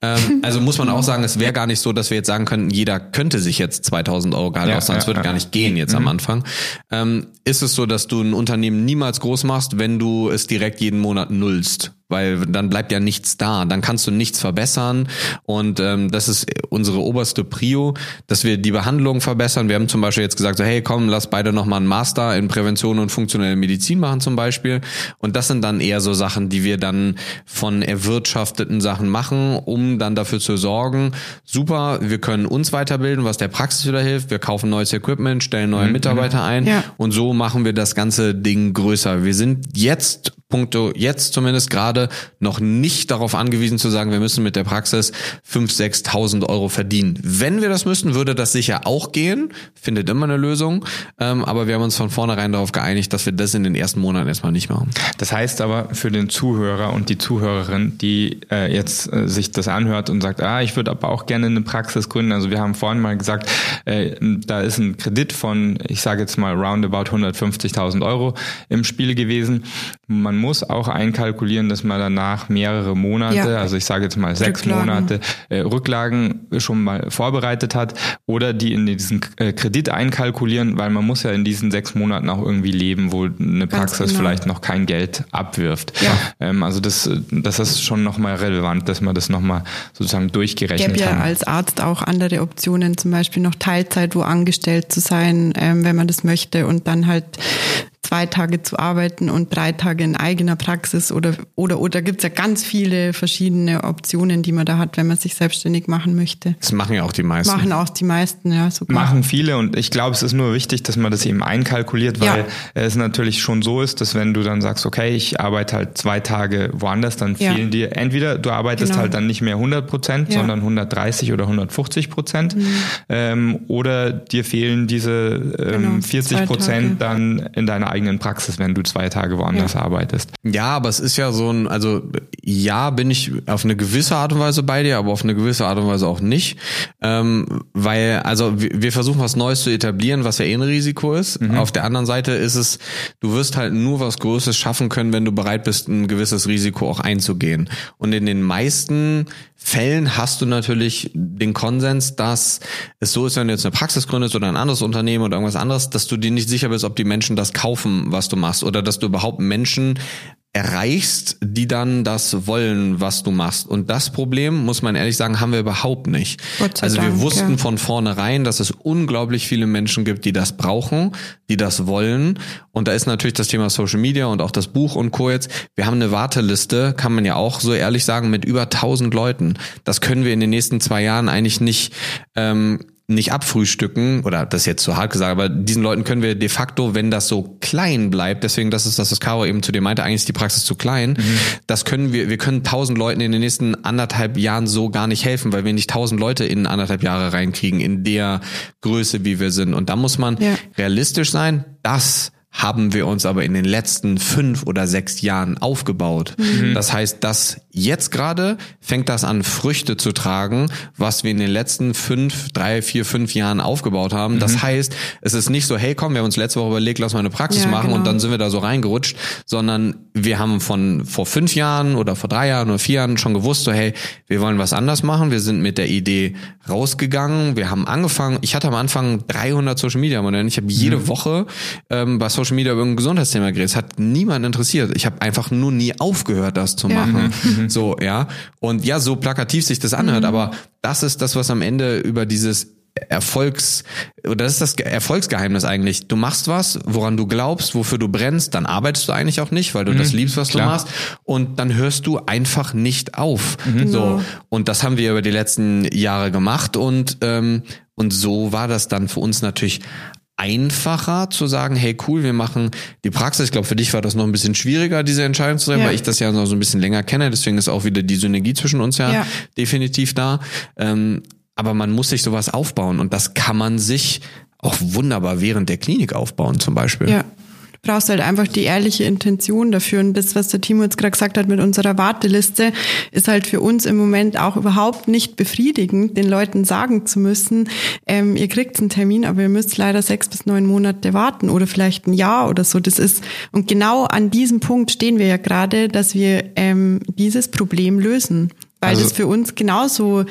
Ähm, also muss man auch sagen, es wäre gar nicht so, dass wir jetzt sagen könnten, jeder könnte sich jetzt 2.000 Euro Gehalt Ja, auszahlen. Es ja, würde ja. gar nicht gehen jetzt am Anfang. Ähm, ist es so, dass du ein Unternehmen niemals groß machst, wenn du es direkt jeden Monat nullst? Weil dann bleibt ja nichts da, dann kannst du nichts verbessern und ähm, das ist unsere oberste Prio, dass wir die Behandlung verbessern. Wir haben zum Beispiel jetzt gesagt, so hey komm, lass beide nochmal einen Master in Prävention und funktionelle Medizin machen zum Beispiel und das sind dann eher so Sachen, die wir dann von erwirtschafteten Sachen machen, um dann dafür zu sorgen, super, wir können uns weiterbilden, was der Praxis wieder hilft, wir kaufen neues Equipment, stellen neue Mitarbeiter ein Ja. und so machen wir das ganze Ding größer. Wir sind jetzt, punkto jetzt zumindest gerade, noch nicht darauf angewiesen zu sagen, wir müssen mit der Praxis 5.000, 6.000 Euro verdienen. Wenn wir das müssten, würde das sicher auch gehen, findet immer eine Lösung, ähm, aber wir haben uns von vornherein darauf geeinigt, dass wir das in den ersten Monaten erstmal nicht machen. Das heißt aber für den Zuhörer und die Zuhörerin, die äh, jetzt äh, sich das anhört und sagt, ah, ich würde aber auch gerne eine Praxis gründen. Also wir haben vorhin mal gesagt, äh, da ist ein Kredit von, ich sage jetzt mal roundabout 150.000 Euro im Spiel gewesen. Man muss auch einkalkulieren, dass man danach mehrere Monate, Ja. also ich sage jetzt mal sechs Rücklagen. Monate äh, Rücklagen schon mal vorbereitet hat oder die in diesen äh, Kredit einkalkulieren, weil man muss ja in diesen sechs Monaten auch irgendwie leben, wo eine Praxis genau. vielleicht noch kein Geld abwirft. Ja. Ähm, also das, das ist schon nochmal relevant, dass man das nochmal sozusagen durchgerechnet gäbe ja hat. als Arzt auch andere Optionen, zum Beispiel noch Teilzeit wo angestellt zu sein, ähm, wenn man das möchte und dann halt zwei Tage zu arbeiten und drei Tage in eigener Praxis oder oder oder gibt's ja ganz viele verschiedene Optionen, die man da hat, wenn man sich selbstständig machen möchte. Das machen ja auch die meisten. Machen auch die meisten, ja, sogar. Machen viele und ich glaube, es ist nur wichtig, dass man das eben einkalkuliert, weil Ja. es natürlich schon so ist, dass wenn du dann sagst, okay, ich arbeite halt zwei Tage woanders, dann Ja. fehlen dir entweder du arbeitest Genau. halt dann nicht mehr 100 Prozent, Ja. Mhm. sondern 130 oder 150 Prozent ähm, oder dir fehlen diese ähm, Genau, 40 zwei Prozent dann in deiner eigenen Praxis, wenn du zwei Tage woanders arbeitest. Ja, aber es ist ja so ein, also ja, bin ich auf eine gewisse Art und Weise bei dir, aber auf eine gewisse Art und Weise auch nicht. Ähm, weil, also wir, wir versuchen was Neues zu etablieren, was ja eh ein Risiko ist. Auf der anderen Seite ist es, du wirst halt nur was Größeres schaffen können, wenn du bereit bist, ein gewisses Risiko auch einzugehen. Und in den meisten Fällen hast du natürlich den Konsens, dass es so ist, wenn du jetzt eine Praxis gründest oder ein anderes Unternehmen oder irgendwas anderes, dass du dir nicht sicher bist, ob die Menschen das kaufen, was du machst, oder dass du überhaupt Menschen erreichst, die dann das wollen, was du machst. Und das Problem, muss man ehrlich sagen, haben wir überhaupt nicht. Gott sei Also wir Dank, wussten ja. von vornherein, dass es unglaublich viele Menschen gibt, die das brauchen, die das wollen. Und da ist natürlich das Thema Social Media und auch das Buch und Co. jetzt. Wir haben eine Warteliste, kann man ja auch so ehrlich sagen, mit über 1000 Leuten. Das können wir in den nächsten zwei Jahren eigentlich nicht ähm, nicht abfrühstücken, oder das ist jetzt zu hart gesagt, aber diesen Leuten können wir de facto, wenn das so klein bleibt, deswegen das ist das, was Caro eben zu dir meinte, eigentlich ist die Praxis zu klein, das können wir, wir können tausend Leuten in den nächsten anderthalb Jahren so gar nicht helfen, weil wir nicht tausend Leute in anderthalb Jahre reinkriegen, in der Größe, wie wir sind. Und da muss man Ja. realistisch sein, das haben wir uns aber in den letzten fünf oder sechs Jahren aufgebaut. Das heißt, das jetzt gerade fängt das an, Früchte zu tragen, was wir in den letzten fünf, drei, vier, fünf Jahren aufgebaut haben. Das heißt, es ist nicht so, hey komm, wir haben uns letzte Woche überlegt, lass mal eine Praxis Ja, machen und genau. dann sind wir da so reingerutscht, sondern wir haben von vor fünf Jahren oder vor drei Jahren oder vier Jahren schon gewusst, so hey, wir wollen was anders machen. Wir sind mit der Idee rausgegangen. Wir haben angefangen, ich hatte am Anfang 300 Social Media Modelle. Ich habe jede Woche ähm, bei Social Media über ein Gesundheitsthema geredet. Es hat niemand interessiert. Ich habe einfach nur nie aufgehört, das zu Ja. machen. So, ja. Und ja, so plakativ sich das anhört, aber das ist das, was am Ende über dieses Erfolgs oder das ist das Ge- Erfolgsgeheimnis eigentlich. Du machst was, woran du glaubst, wofür du brennst, dann arbeitest du eigentlich auch nicht, weil du das liebst, was klar. du machst und dann hörst du einfach nicht auf. So Genau. und das haben wir über die letzten Jahre gemacht und ähm, und so war das dann für uns natürlich einfacher zu sagen, hey cool, wir machen die Praxis. Ich glaube, für dich war das noch ein bisschen schwieriger, diese Entscheidung zu treffen, Ja. weil ich das ja noch so ein bisschen länger kenne. Deswegen ist auch wieder die Synergie zwischen uns ja, Ja. definitiv da. Ähm, aber man muss sich sowas aufbauen und das kann man sich auch wunderbar während der Klinik aufbauen zum Beispiel. Ja. Brauchst halt einfach die ehrliche Intention dafür. Und das, was der Timo jetzt gerade gesagt hat mit unserer Warteliste, ist halt für uns im Moment auch überhaupt nicht befriedigend, den Leuten sagen zu müssen, ähm, ihr kriegt einen Termin, aber ihr müsst leider sechs bis neun Monate warten oder vielleicht ein Jahr oder so. Das ist, und genau an diesem Punkt stehen wir ja gerade, dass wir ähm, dieses Problem lösen. Weil Also- das für uns genauso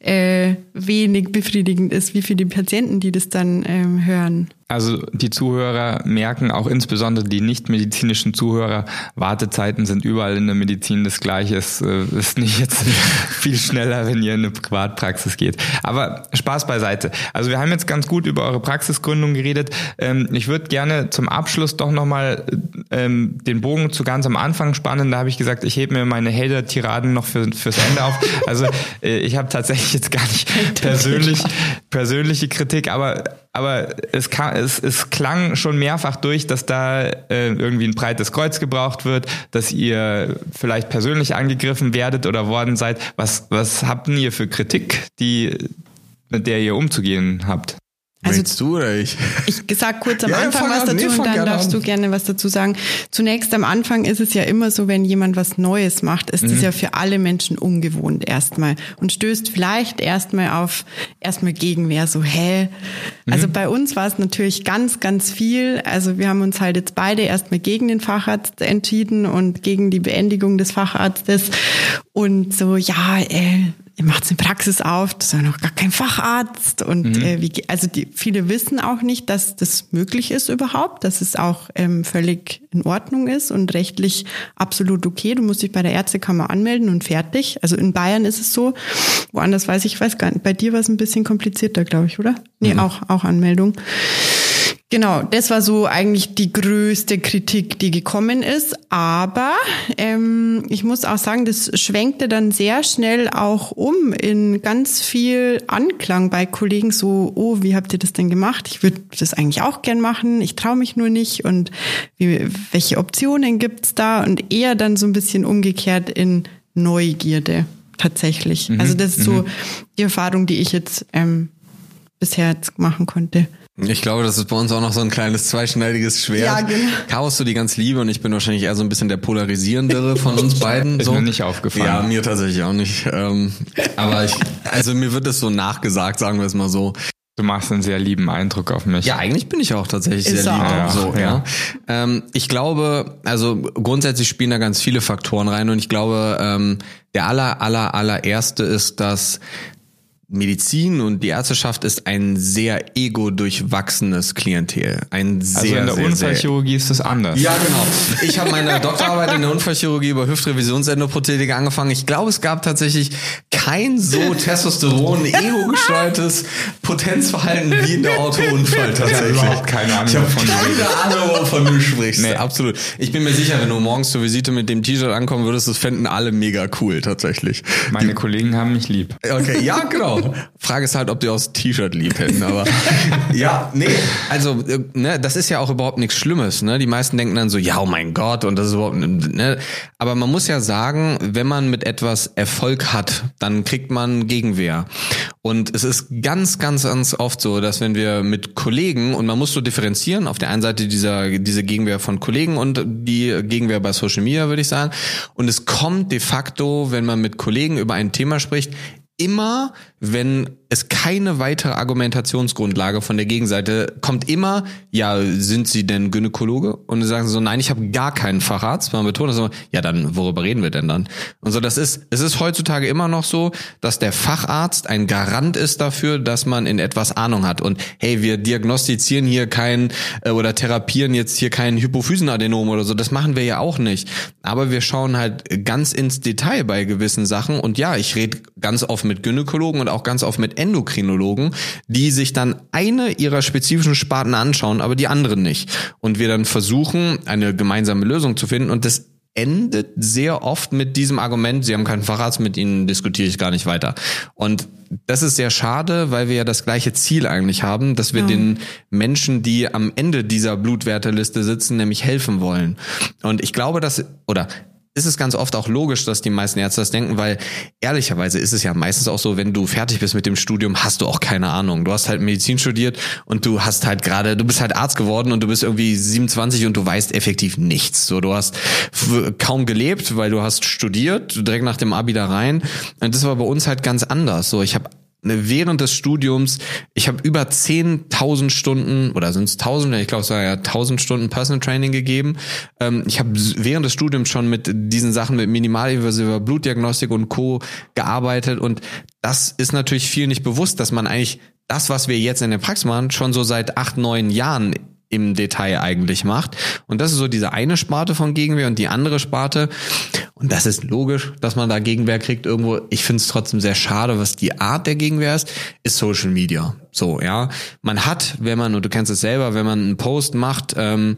äh, wenig befriedigend ist, wie für die Patienten, die das dann ähm, hören. Also die Zuhörer merken, auch insbesondere die nicht-medizinischen Zuhörer, Wartezeiten sind überall in der Medizin das Gleiche. Es äh, ist nicht jetzt (laughs) viel schneller, wenn ihr in eine Privatpraxis geht. Aber Spaß beiseite. Also wir haben jetzt ganz gut über eure Praxisgründung geredet. Ähm, ich würde gerne zum Abschluss doch nochmal ähm, den Bogen zu ganz am Anfang spannen. Da habe ich gesagt, ich hebe mir meine Hater-Tiraden noch für, fürs Ende auf. Also äh, ich habe tatsächlich jetzt gar nicht (laughs) persönlich persönliche Kritik, aber aber es, kam, es, es klang schon mehrfach durch, dass da äh, irgendwie ein breites Kreuz gebraucht wird, dass ihr vielleicht persönlich angegriffen werdet oder worden seid. Was, was habt ihr für Kritik, die, mit der ihr umzugehen habt? Also Willst du oder ich? Ich sag kurz am Ja, Anfang fang was an. dazu Nee, und dann darfst an. du gerne was dazu sagen. Zunächst am Anfang ist es ja immer so, wenn jemand was Neues macht, ist Mhm. es ja für alle Menschen ungewohnt erstmal und stößt vielleicht erstmal auf erstmal Gegenwehr, so hä? Mhm. Also bei uns war es natürlich ganz, ganz viel. Also wir haben uns halt jetzt beide erstmal gegen den Facharzt entschieden und gegen die Beendigung des Facharztes und so, ja, äh, ihr macht eine Praxis auf, das ist ja noch gar kein Facharzt und Mhm. äh, wie, also die, viele wissen auch nicht, dass das möglich ist überhaupt, dass es auch ähm, völlig in Ordnung ist und rechtlich absolut okay. Du musst dich bei der Ärztekammer anmelden und fertig. Also in Bayern ist es so, woanders weiß ich, weiß gar nicht. Bei dir war es ein bisschen komplizierter, glaube ich, oder? Nee, auch auch Anmeldung. Genau, das war so eigentlich die größte Kritik, die gekommen ist. Aber ähm, ich muss auch sagen, das schwenkte dann sehr schnell auch um in ganz viel Anklang bei Kollegen. So, oh, wie habt ihr das denn gemacht? Ich würde das eigentlich auch gern machen. Ich traue mich nur nicht. Und wie, welche Optionen gibt's da? Und eher dann so ein bisschen umgekehrt in Neugierde tatsächlich. Also das ist so die Erfahrung, die ich jetzt ähm, bisher jetzt machen konnte. Ich glaube, das ist bei uns auch noch so ein kleines zweischneidiges Schwert. Ja, genau. Chaos, du die ganz liebe und ich bin wahrscheinlich eher so ein bisschen der polarisierendere von uns (laughs) beiden. Ist so. mir nicht aufgefallen. Ja, mir tatsächlich auch nicht. Ähm, aber ich, also mir wird es so nachgesagt, sagen wir es mal so. Du machst einen sehr lieben Eindruck auf mich. Ja, eigentlich bin ich auch tatsächlich Ist sehr lieb. auch. So, Ja. ja. Ähm, ich glaube, also grundsätzlich spielen da ganz viele Faktoren rein und ich glaube, ähm, der aller, aller, allererste ist, dass Medizin und die Ärzteschaft ist ein sehr ego-durchwachsenes Klientel. Ein sehr, also in der sehr, sehr Unfallchirurgie ist das anders. ja, genau. Ich habe meine Doktorarbeit in der Unfallchirurgie über Hüftrevisionsendoprothetik angefangen. Ich glaube, es gab tatsächlich kein so Testosteron, (laughs) ego-gesteuertes Potenzverhalten wie in der Autounfall tatsächlich. überhaupt keine Ahnung, Ich habe keine Ahnung, wovon du sprichst. Nee. Absolut. Ich bin mir sicher, wenn du morgens zur Visite mit dem T-Shirt ankommen würdest, das fänden alle mega cool tatsächlich. Meine Kollegen haben mich lieb. Okay, ja, genau. Genau. Frage ist halt, ob die aus T-Shirt lieb hätten, aber (laughs) ja, nee, also äh, ne, das ist ja auch überhaupt nichts Schlimmes, ne? Die meisten denken dann so, ja, oh mein Gott, und das ist überhaupt, ne? Aber man muss ja sagen, wenn man mit etwas Erfolg hat, dann kriegt man Gegenwehr. Und es ist ganz, ganz, ganz oft so, dass wenn wir mit Kollegen, und man muss so differenzieren, auf der einen Seite dieser, diese Gegenwehr von Kollegen und die Gegenwehr bei Social Media, würde ich sagen. Und es kommt de facto, wenn man mit Kollegen über ein Thema spricht, immer, wenn es keine weitere Argumentationsgrundlage von der Gegenseite kommt immer, ja, sind Sie denn Gynäkologe? Und sagen so, nein, ich habe gar keinen Facharzt. Man betont das so, ja, dann worüber reden wir denn dann? Und so, das ist, es ist heutzutage immer noch so, dass der Facharzt ein Garant ist dafür, dass man in etwas Ahnung hat. Und hey, wir diagnostizieren hier kein äh, oder therapieren jetzt hier kein Hypophysenadenom oder so. Das machen wir ja auch nicht. Aber wir schauen halt ganz ins Detail bei gewissen Sachen. Und ja, ich rede ganz oft mit Gynäkologen und auch ganz oft mit Endokrinologen, die sich dann eine ihrer spezifischen Sparten anschauen, aber die anderen nicht. Und wir dann versuchen, eine gemeinsame Lösung zu finden und das endet sehr oft mit diesem Argument, Sie haben keinen Facharzt, mit Ihnen diskutiere ich gar nicht weiter. Und das ist sehr schade, weil wir ja das gleiche Ziel eigentlich haben, dass wir ja. den Menschen, die am Ende dieser Blutwerteliste sitzen, nämlich helfen wollen. Und ich glaube, dass, oder ist es ganz oft auch logisch, dass die meisten Ärzte das denken, weil ehrlicherweise ist es ja meistens auch so, wenn du fertig bist mit dem Studium, hast du auch keine Ahnung. Du hast halt Medizin studiert und du hast halt gerade, du bist halt Arzt geworden und du bist irgendwie 27 und du weißt effektiv nichts. So, du hast kaum gelebt, weil du hast studiert, direkt nach dem Abi da rein. Und das war bei uns halt ganz anders. So, ich habe während des Studiums, ich habe über 10.000 Stunden oder sind es 1.000, ich glaube es war ja 1.000 Stunden Personal Training gegeben. Ähm, ich habe während des Studiums schon mit diesen Sachen, mit minimalinvasiver Blutdiagnostik und Co. gearbeitet und das ist natürlich viel nicht bewusst, dass man eigentlich das, was wir jetzt in der Praxis machen, schon so seit acht, neun Jahren im Detail eigentlich macht. Und das ist so diese eine Sparte von Gegenwehr und die andere Sparte. Und das ist logisch, dass man da Gegenwehr kriegt irgendwo. Ich finde es trotzdem sehr schade, was die Art der Gegenwehr ist, ist Social Media. So, ja. Man hat, wenn man, und du kennst es selber, wenn man einen Post macht, ähm,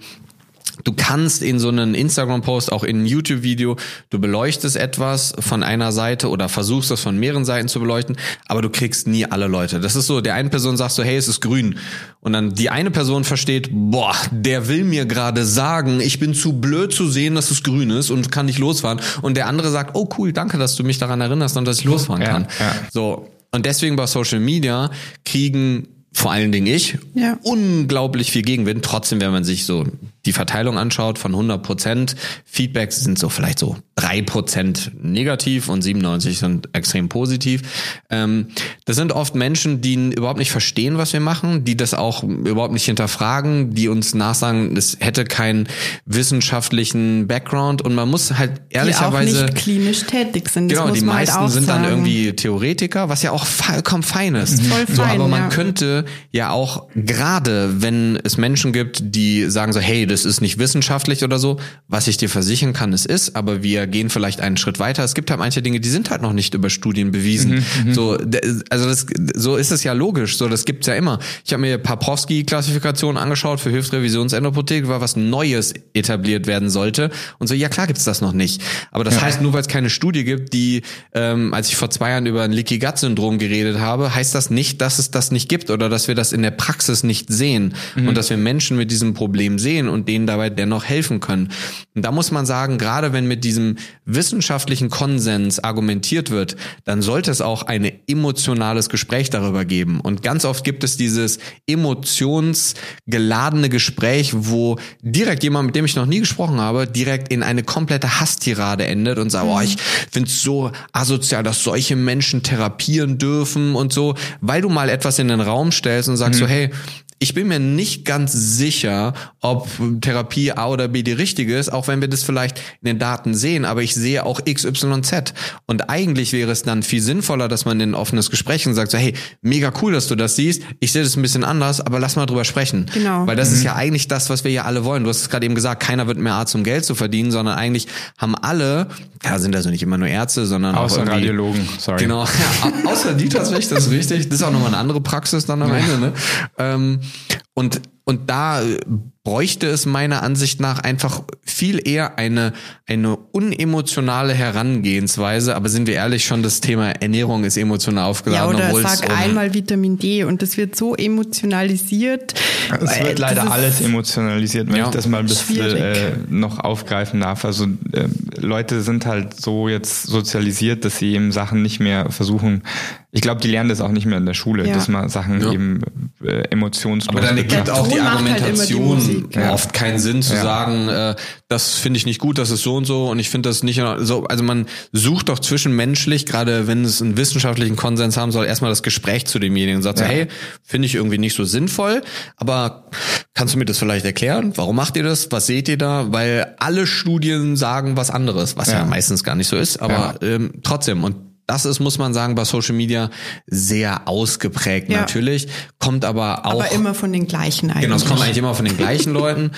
Du kannst in so einen Instagram-Post, auch in ein YouTube-Video, du beleuchtest etwas von einer Seite oder versuchst das von mehreren Seiten zu beleuchten, aber du kriegst nie alle Leute. Das ist so, der eine Person sagst du, hey, es ist grün. Und dann die eine Person versteht, boah, der will mir gerade sagen, ich bin zu blöd zu sehen, dass es grün ist und kann nicht losfahren. Und der andere sagt, oh cool, danke, dass du mich daran erinnerst und dass ich losfahren kann. Ja. So. Und deswegen bei Social Media kriegen vor allen Dingen ich, ja. unglaublich viel Gegenwind. Trotzdem, wenn man sich so die Verteilung anschaut von 100 Prozent, Feedbacks sind so vielleicht so drei Prozent negativ und 97 sind extrem positiv. Ähm, das sind oft Menschen, die überhaupt nicht verstehen, was wir machen, die das auch überhaupt nicht hinterfragen, die uns nachsagen, es hätte keinen wissenschaftlichen Background und man muss halt ehrlicherweise... Die auch nicht klinisch tätig sind. Genau, die halt meisten halt sind dann irgendwie Theoretiker, was ja auch vollkommen fein ist. Voll fein, so, aber man ja. könnte ja auch gerade, wenn es Menschen gibt, die sagen so, hey, das ist nicht wissenschaftlich oder so, was ich dir versichern kann, es ist, aber wir gehen vielleicht einen Schritt weiter. Es gibt halt manche Dinge, die sind halt noch nicht über Studien bewiesen. Mhm, mhm. so, also das, so ist es ja logisch. So, das gibt's ja immer. Ich habe mir Paprowski-Klassifikationen angeschaut für Hilfsrevisionsendoprothek, war was Neues etabliert werden sollte. Und so, ja klar gibt's das noch nicht. Aber das ja. heißt, nur weil es keine Studie gibt, die, ähm, als ich vor zwei Jahren über ein Leaky Gut Syndrom geredet habe, heißt das nicht, dass es das nicht gibt oder dass wir das in der Praxis nicht sehen mhm. und dass wir Menschen mit diesem Problem sehen und denen dabei dennoch helfen können. Und da muss man sagen, gerade wenn mit diesem wissenschaftlichen Konsens argumentiert wird, dann sollte es auch ein emotionales Gespräch darüber geben. Und ganz oft gibt es dieses emotionsgeladene Gespräch, wo direkt jemand, mit dem ich noch nie gesprochen habe, direkt in eine komplette Hasstirade endet und sagt, mhm. oh, ich finde es so asozial, dass solche Menschen therapieren dürfen und so, weil du mal etwas in den Raum stellst und sagst mhm. so, hey, ich bin mir nicht ganz sicher, ob Therapie A oder B die richtige ist, auch wenn wir das vielleicht in den Daten sehen, aber ich sehe auch X, Y, Z. Und eigentlich wäre es dann viel sinnvoller, dass man in ein offenes Gespräch und sagt so, hey, mega cool, dass du das siehst. Ich sehe das ein bisschen anders, aber lass mal drüber sprechen. Genau. Weil das mhm. ist ja eigentlich das, was wir ja alle wollen. Du hast es gerade eben gesagt, keiner wird mehr Arzt, um Geld zu verdienen, sondern eigentlich haben alle, ja, sind also nicht immer nur Ärzte, sondern außer auch Radiologen, sorry. Genau. (laughs) Ja, außer die tatsächlich, das ist richtig. Das ist auch nochmal eine andere Praxis dann am Ende, ne? Ähm, und und da bräuchte es meiner Ansicht nach einfach viel eher eine, eine unemotionale Herangehensweise. Aber sind wir ehrlich, schon das Thema Ernährung ist emotional aufgeladen. Ja, oder sag einmal Vitamin D und das wird so emotionalisiert. Es wird leider alles emotionalisiert, wenn ja, ich das mal ein bisschen äh, noch aufgreifen darf. Also äh, Leute sind halt so jetzt sozialisiert, dass sie eben Sachen nicht mehr versuchen. Ich glaube, die lernen das auch nicht mehr in der Schule, ja. dass man Sachen ja. eben äh, emotionslos. Aber dann gibt auch die halt Argumentation Ja. oft keinen Sinn zu sagen, äh, das finde ich nicht gut, das ist so und so und ich finde das nicht so. Also man sucht doch zwischenmenschlich, gerade wenn es einen wissenschaftlichen Konsens haben soll, erstmal das Gespräch zu demjenigen und sagt, so, hey, finde ich irgendwie nicht so sinnvoll, aber kannst du mir das vielleicht erklären? Warum macht ihr das? Was seht ihr da? Weil alle Studien sagen was anderes, was ja, meistens gar nicht so ist, aber ähm, trotzdem und das ist, muss man sagen, bei Social Media sehr ausgeprägt ja. natürlich, kommt aber auch. Aber immer von den gleichen eigentlich. Genau, es kommt eigentlich immer von den gleichen Leuten.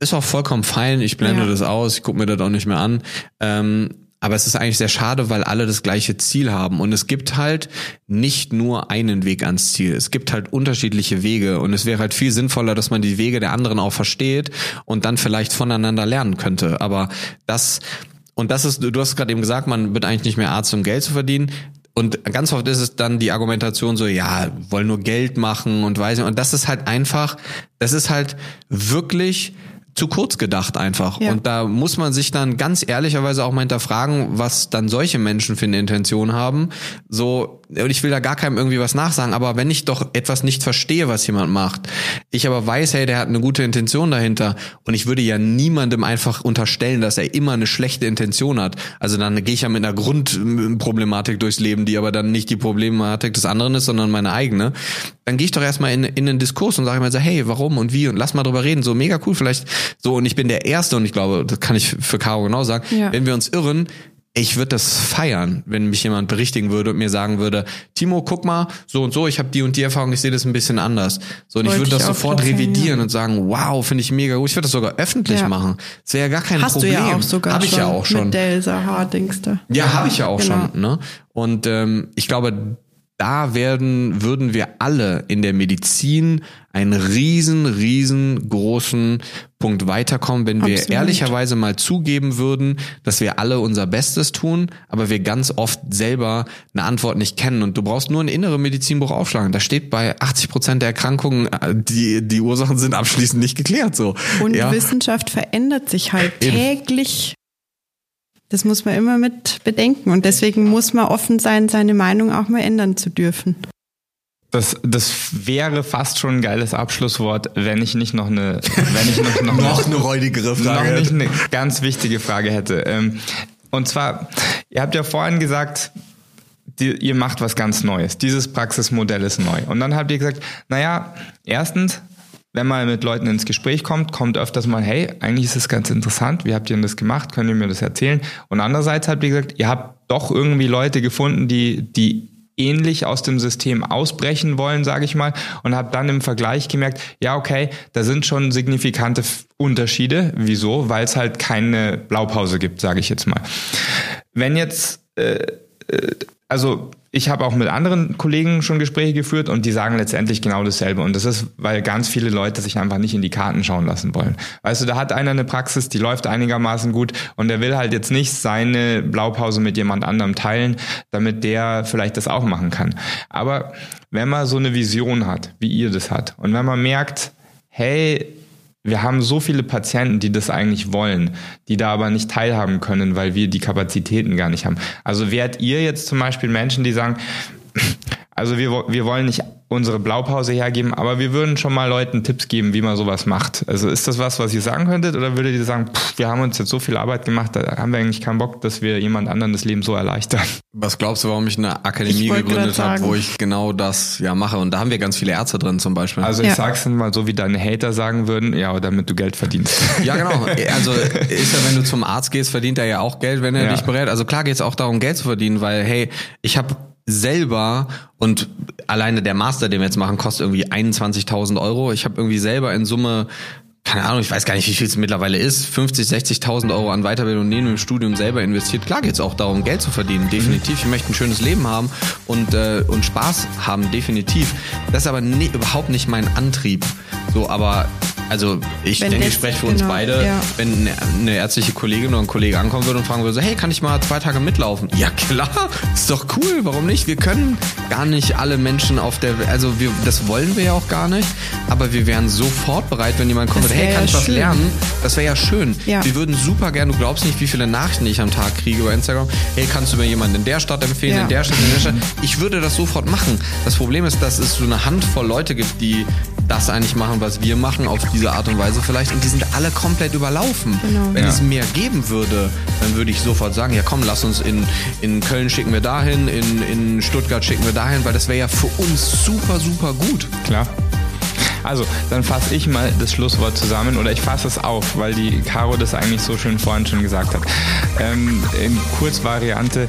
Ist auch vollkommen fein, ich blende ja. das aus, ich gucke mir das auch nicht mehr an. Ähm, aber es ist eigentlich sehr schade, weil alle das gleiche Ziel haben. Und es gibt halt nicht nur einen Weg ans Ziel. Es gibt halt unterschiedliche Wege. Und es wäre halt viel sinnvoller, dass man die Wege der anderen auch versteht und dann vielleicht voneinander lernen könnte. Aber das, und das ist, du hast gerade eben gesagt, man wird eigentlich nicht mehr Arzt, um Geld zu verdienen. Und ganz oft ist es dann die Argumentation so, ja, wollen nur Geld machen und weiß nicht. Und das ist halt einfach, das ist halt wirklich zu kurz gedacht einfach. Ja. Und da muss man sich dann ganz ehrlicherweise auch mal hinterfragen, was dann solche Menschen für eine Intention haben. So, und ich will da gar keinem irgendwie was nachsagen, aber wenn ich doch etwas nicht verstehe, was jemand macht, ich aber weiß, hey, der hat eine gute Intention dahinter und ich würde ja niemandem einfach unterstellen, dass er immer eine schlechte Intention hat. Also dann gehe ich ja mit einer Grundproblematik durchs Leben, die aber dann nicht die Problematik des anderen ist, sondern meine eigene. Dann gehe ich doch erstmal in, in einen Diskurs und sage mir so, hey, warum und wie und lass mal drüber reden. So mega cool, vielleicht so und ich bin der Erste und ich glaube, das kann ich für Caro genau sagen, ja. wenn wir uns irren, ich würde das feiern, wenn mich jemand berichtigen würde und mir sagen würde, Timo, guck mal, so und so, ich habe die und die Erfahrung, ich sehe das ein bisschen anders. So und Wollte ich würde das sofort revidieren und sagen, wow, finde ich mega gut. Ich würde das sogar öffentlich ja. machen. Das wäre ja gar kein Hast Problem. Hast du ja auch sogar hab ich ja auch schon. Mit Delsa Hardingster. Ja, habe ich ja auch genau. schon. Ne? Und ähm, ich glaube, da werden, würden wir alle in der Medizin einen riesen, riesengroßen Punkt weiterkommen, wenn wir Absolut. ehrlicherweise mal zugeben würden, dass wir alle unser Bestes tun, aber wir ganz oft selber eine Antwort nicht kennen. Und du brauchst nur ein innere Medizinbuch aufschlagen. Da steht bei 80 Prozent der Erkrankungen, äh, die, die Ursachen sind abschließend nicht geklärt, so. Und ja. Wissenschaft verändert sich halt täglich das muss man immer mit bedenken. Und deswegen muss man offen sein, seine Meinung auch mal ändern zu dürfen. Das, das wäre fast schon ein geiles Abschlusswort, wenn ich nicht noch eine, wenn ich noch, noch, (laughs) noch eine räudigere Frage noch nicht eine ganz wichtige Frage hätte. Ähm, und zwar, ihr habt ja vorhin gesagt, die, ihr macht was ganz Neues. Dieses Praxismodell ist neu. Und dann habt ihr gesagt, naja, erstens, wenn man mit Leuten ins Gespräch kommt, kommt öfters mal, hey, eigentlich ist das ganz interessant, wie habt ihr denn das gemacht, könnt ihr mir das erzählen? Und andererseits habt ihr gesagt, ihr habt doch irgendwie Leute gefunden, die, die ähnlich aus dem System ausbrechen wollen, sage ich mal, und habt dann im Vergleich gemerkt, ja, okay, da sind schon signifikante Unterschiede. Wieso? Weil es halt keine Blaupause gibt, sage ich jetzt mal. Wenn jetzt, äh, äh, also ich habe auch mit anderen Kollegen schon Gespräche geführt und die sagen letztendlich genau dasselbe. Und das ist, weil ganz viele Leute sich einfach nicht in die Karten schauen lassen wollen. Weißt du, da hat einer eine Praxis, die läuft einigermaßen gut und der will halt jetzt nicht seine Blaupause mit jemand anderem teilen, damit der vielleicht das auch machen kann. Aber wenn man so eine Vision hat, wie ihr das hat, und wenn man merkt, hey, wir haben so viele Patienten, die das eigentlich wollen, die da aber nicht teilhaben können, weil wir die Kapazitäten gar nicht haben. Also wärt ihr jetzt zum Beispiel Menschen, die sagen, (clears throat) also wir, wir wollen nicht unsere Blaupause hergeben, aber wir würden schon mal Leuten Tipps geben, wie man sowas macht. Also ist das was, was ihr sagen könntet oder würdet ihr sagen, pff, wir haben uns jetzt so viel Arbeit gemacht, da haben wir eigentlich keinen Bock, dass wir jemand anderen das Leben so erleichtern? Was glaubst du, warum ich eine Akademie ich gegründet habe, wo ich genau das ja mache? Und da haben wir ganz viele Ärzte drin zum Beispiel. Also ich ja. sag's mal so, wie deine Hater sagen würden, ja, damit du Geld verdienst. Ja, genau. (laughs) Also ist ja, wenn du zum Arzt gehst, verdient er ja auch Geld, wenn er ja. dich berät. Also klar geht es auch darum, Geld zu verdienen, weil hey, ich habe selber und alleine der Master, den wir jetzt machen, kostet irgendwie 21.000 Euro. Ich habe irgendwie selber in Summe keine Ahnung, ich weiß gar nicht, wie viel es mittlerweile ist, 50, 60.000 Euro an Weiterbildung neben dem Studium selber investiert. Klar geht es auch darum, Geld zu verdienen, definitiv. Ich möchte ein schönes Leben haben und, äh, und Spaß haben, definitiv. Das ist aber nie, überhaupt nicht mein Antrieb. So, aber also ich Wenn denke, ich spreche für uns genau, beide, ja. wenn eine, ärztliche Kollegin oder ein Kollege ankommen würde und fragen würde, so, hey, kann ich mal zwei Tage mitlaufen? Ja klar, (laughs) ist doch cool, warum nicht? Wir können gar nicht alle Menschen auf der, also wir, das wollen wir ja auch gar nicht, aber wir wären sofort bereit, wenn jemand kommt und hey, kann ja ich was schön. lernen? Das wäre ja schön. Ja. Wir würden super gern, du glaubst nicht, wie viele Nachrichten ich am Tag kriege über Instagram. Hey, kannst du mir jemanden in der Stadt empfehlen, in der Stadt, in der Stadt? Ich würde das sofort machen. Das Problem ist, dass es so eine Handvoll Leute gibt, die das eigentlich machen, was wir machen, auf diese Art und Weise vielleicht. Und die sind alle komplett überlaufen. Genau. Wenn Ja. es mehr geben würde, dann würde ich sofort sagen, ja komm, lass uns in, in Köln schicken wir dahin, in, in Stuttgart schicken wir dahin, weil das wäre ja für uns super, super gut. Klar. Also, dann fasse ich mal das Schlusswort zusammen oder ich fasse es auf, weil die Caro das eigentlich so schön vorhin schon gesagt hat. Ähm, in Kurzvariante,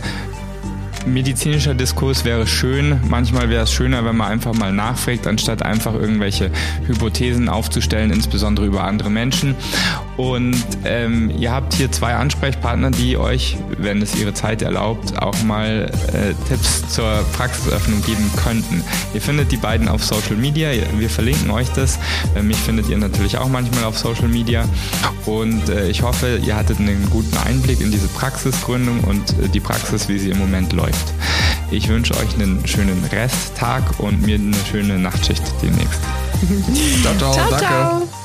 medizinischer Diskurs wäre schön. Manchmal wäre es schöner, wenn man einfach mal nachfragt, anstatt einfach irgendwelche Hypothesen aufzustellen, insbesondere über andere Menschen. Und ähm, ihr habt hier zwei Ansprechpartner, die euch, wenn es ihre Zeit erlaubt, auch mal äh, Tipps zur Praxisöffnung geben könnten. Ihr findet die beiden auf Social Media. Wir verlinken euch das. Äh, Mich findet ihr natürlich auch manchmal auf Social Media. Und äh, ich hoffe, ihr hattet einen guten Einblick in diese Praxisgründung und äh, die Praxis, wie sie im Moment läuft. Ich wünsche euch einen schönen Resttag und mir eine schöne Nachtschicht demnächst. (laughs) Ciao, ciao, Ciao, danke. ciao.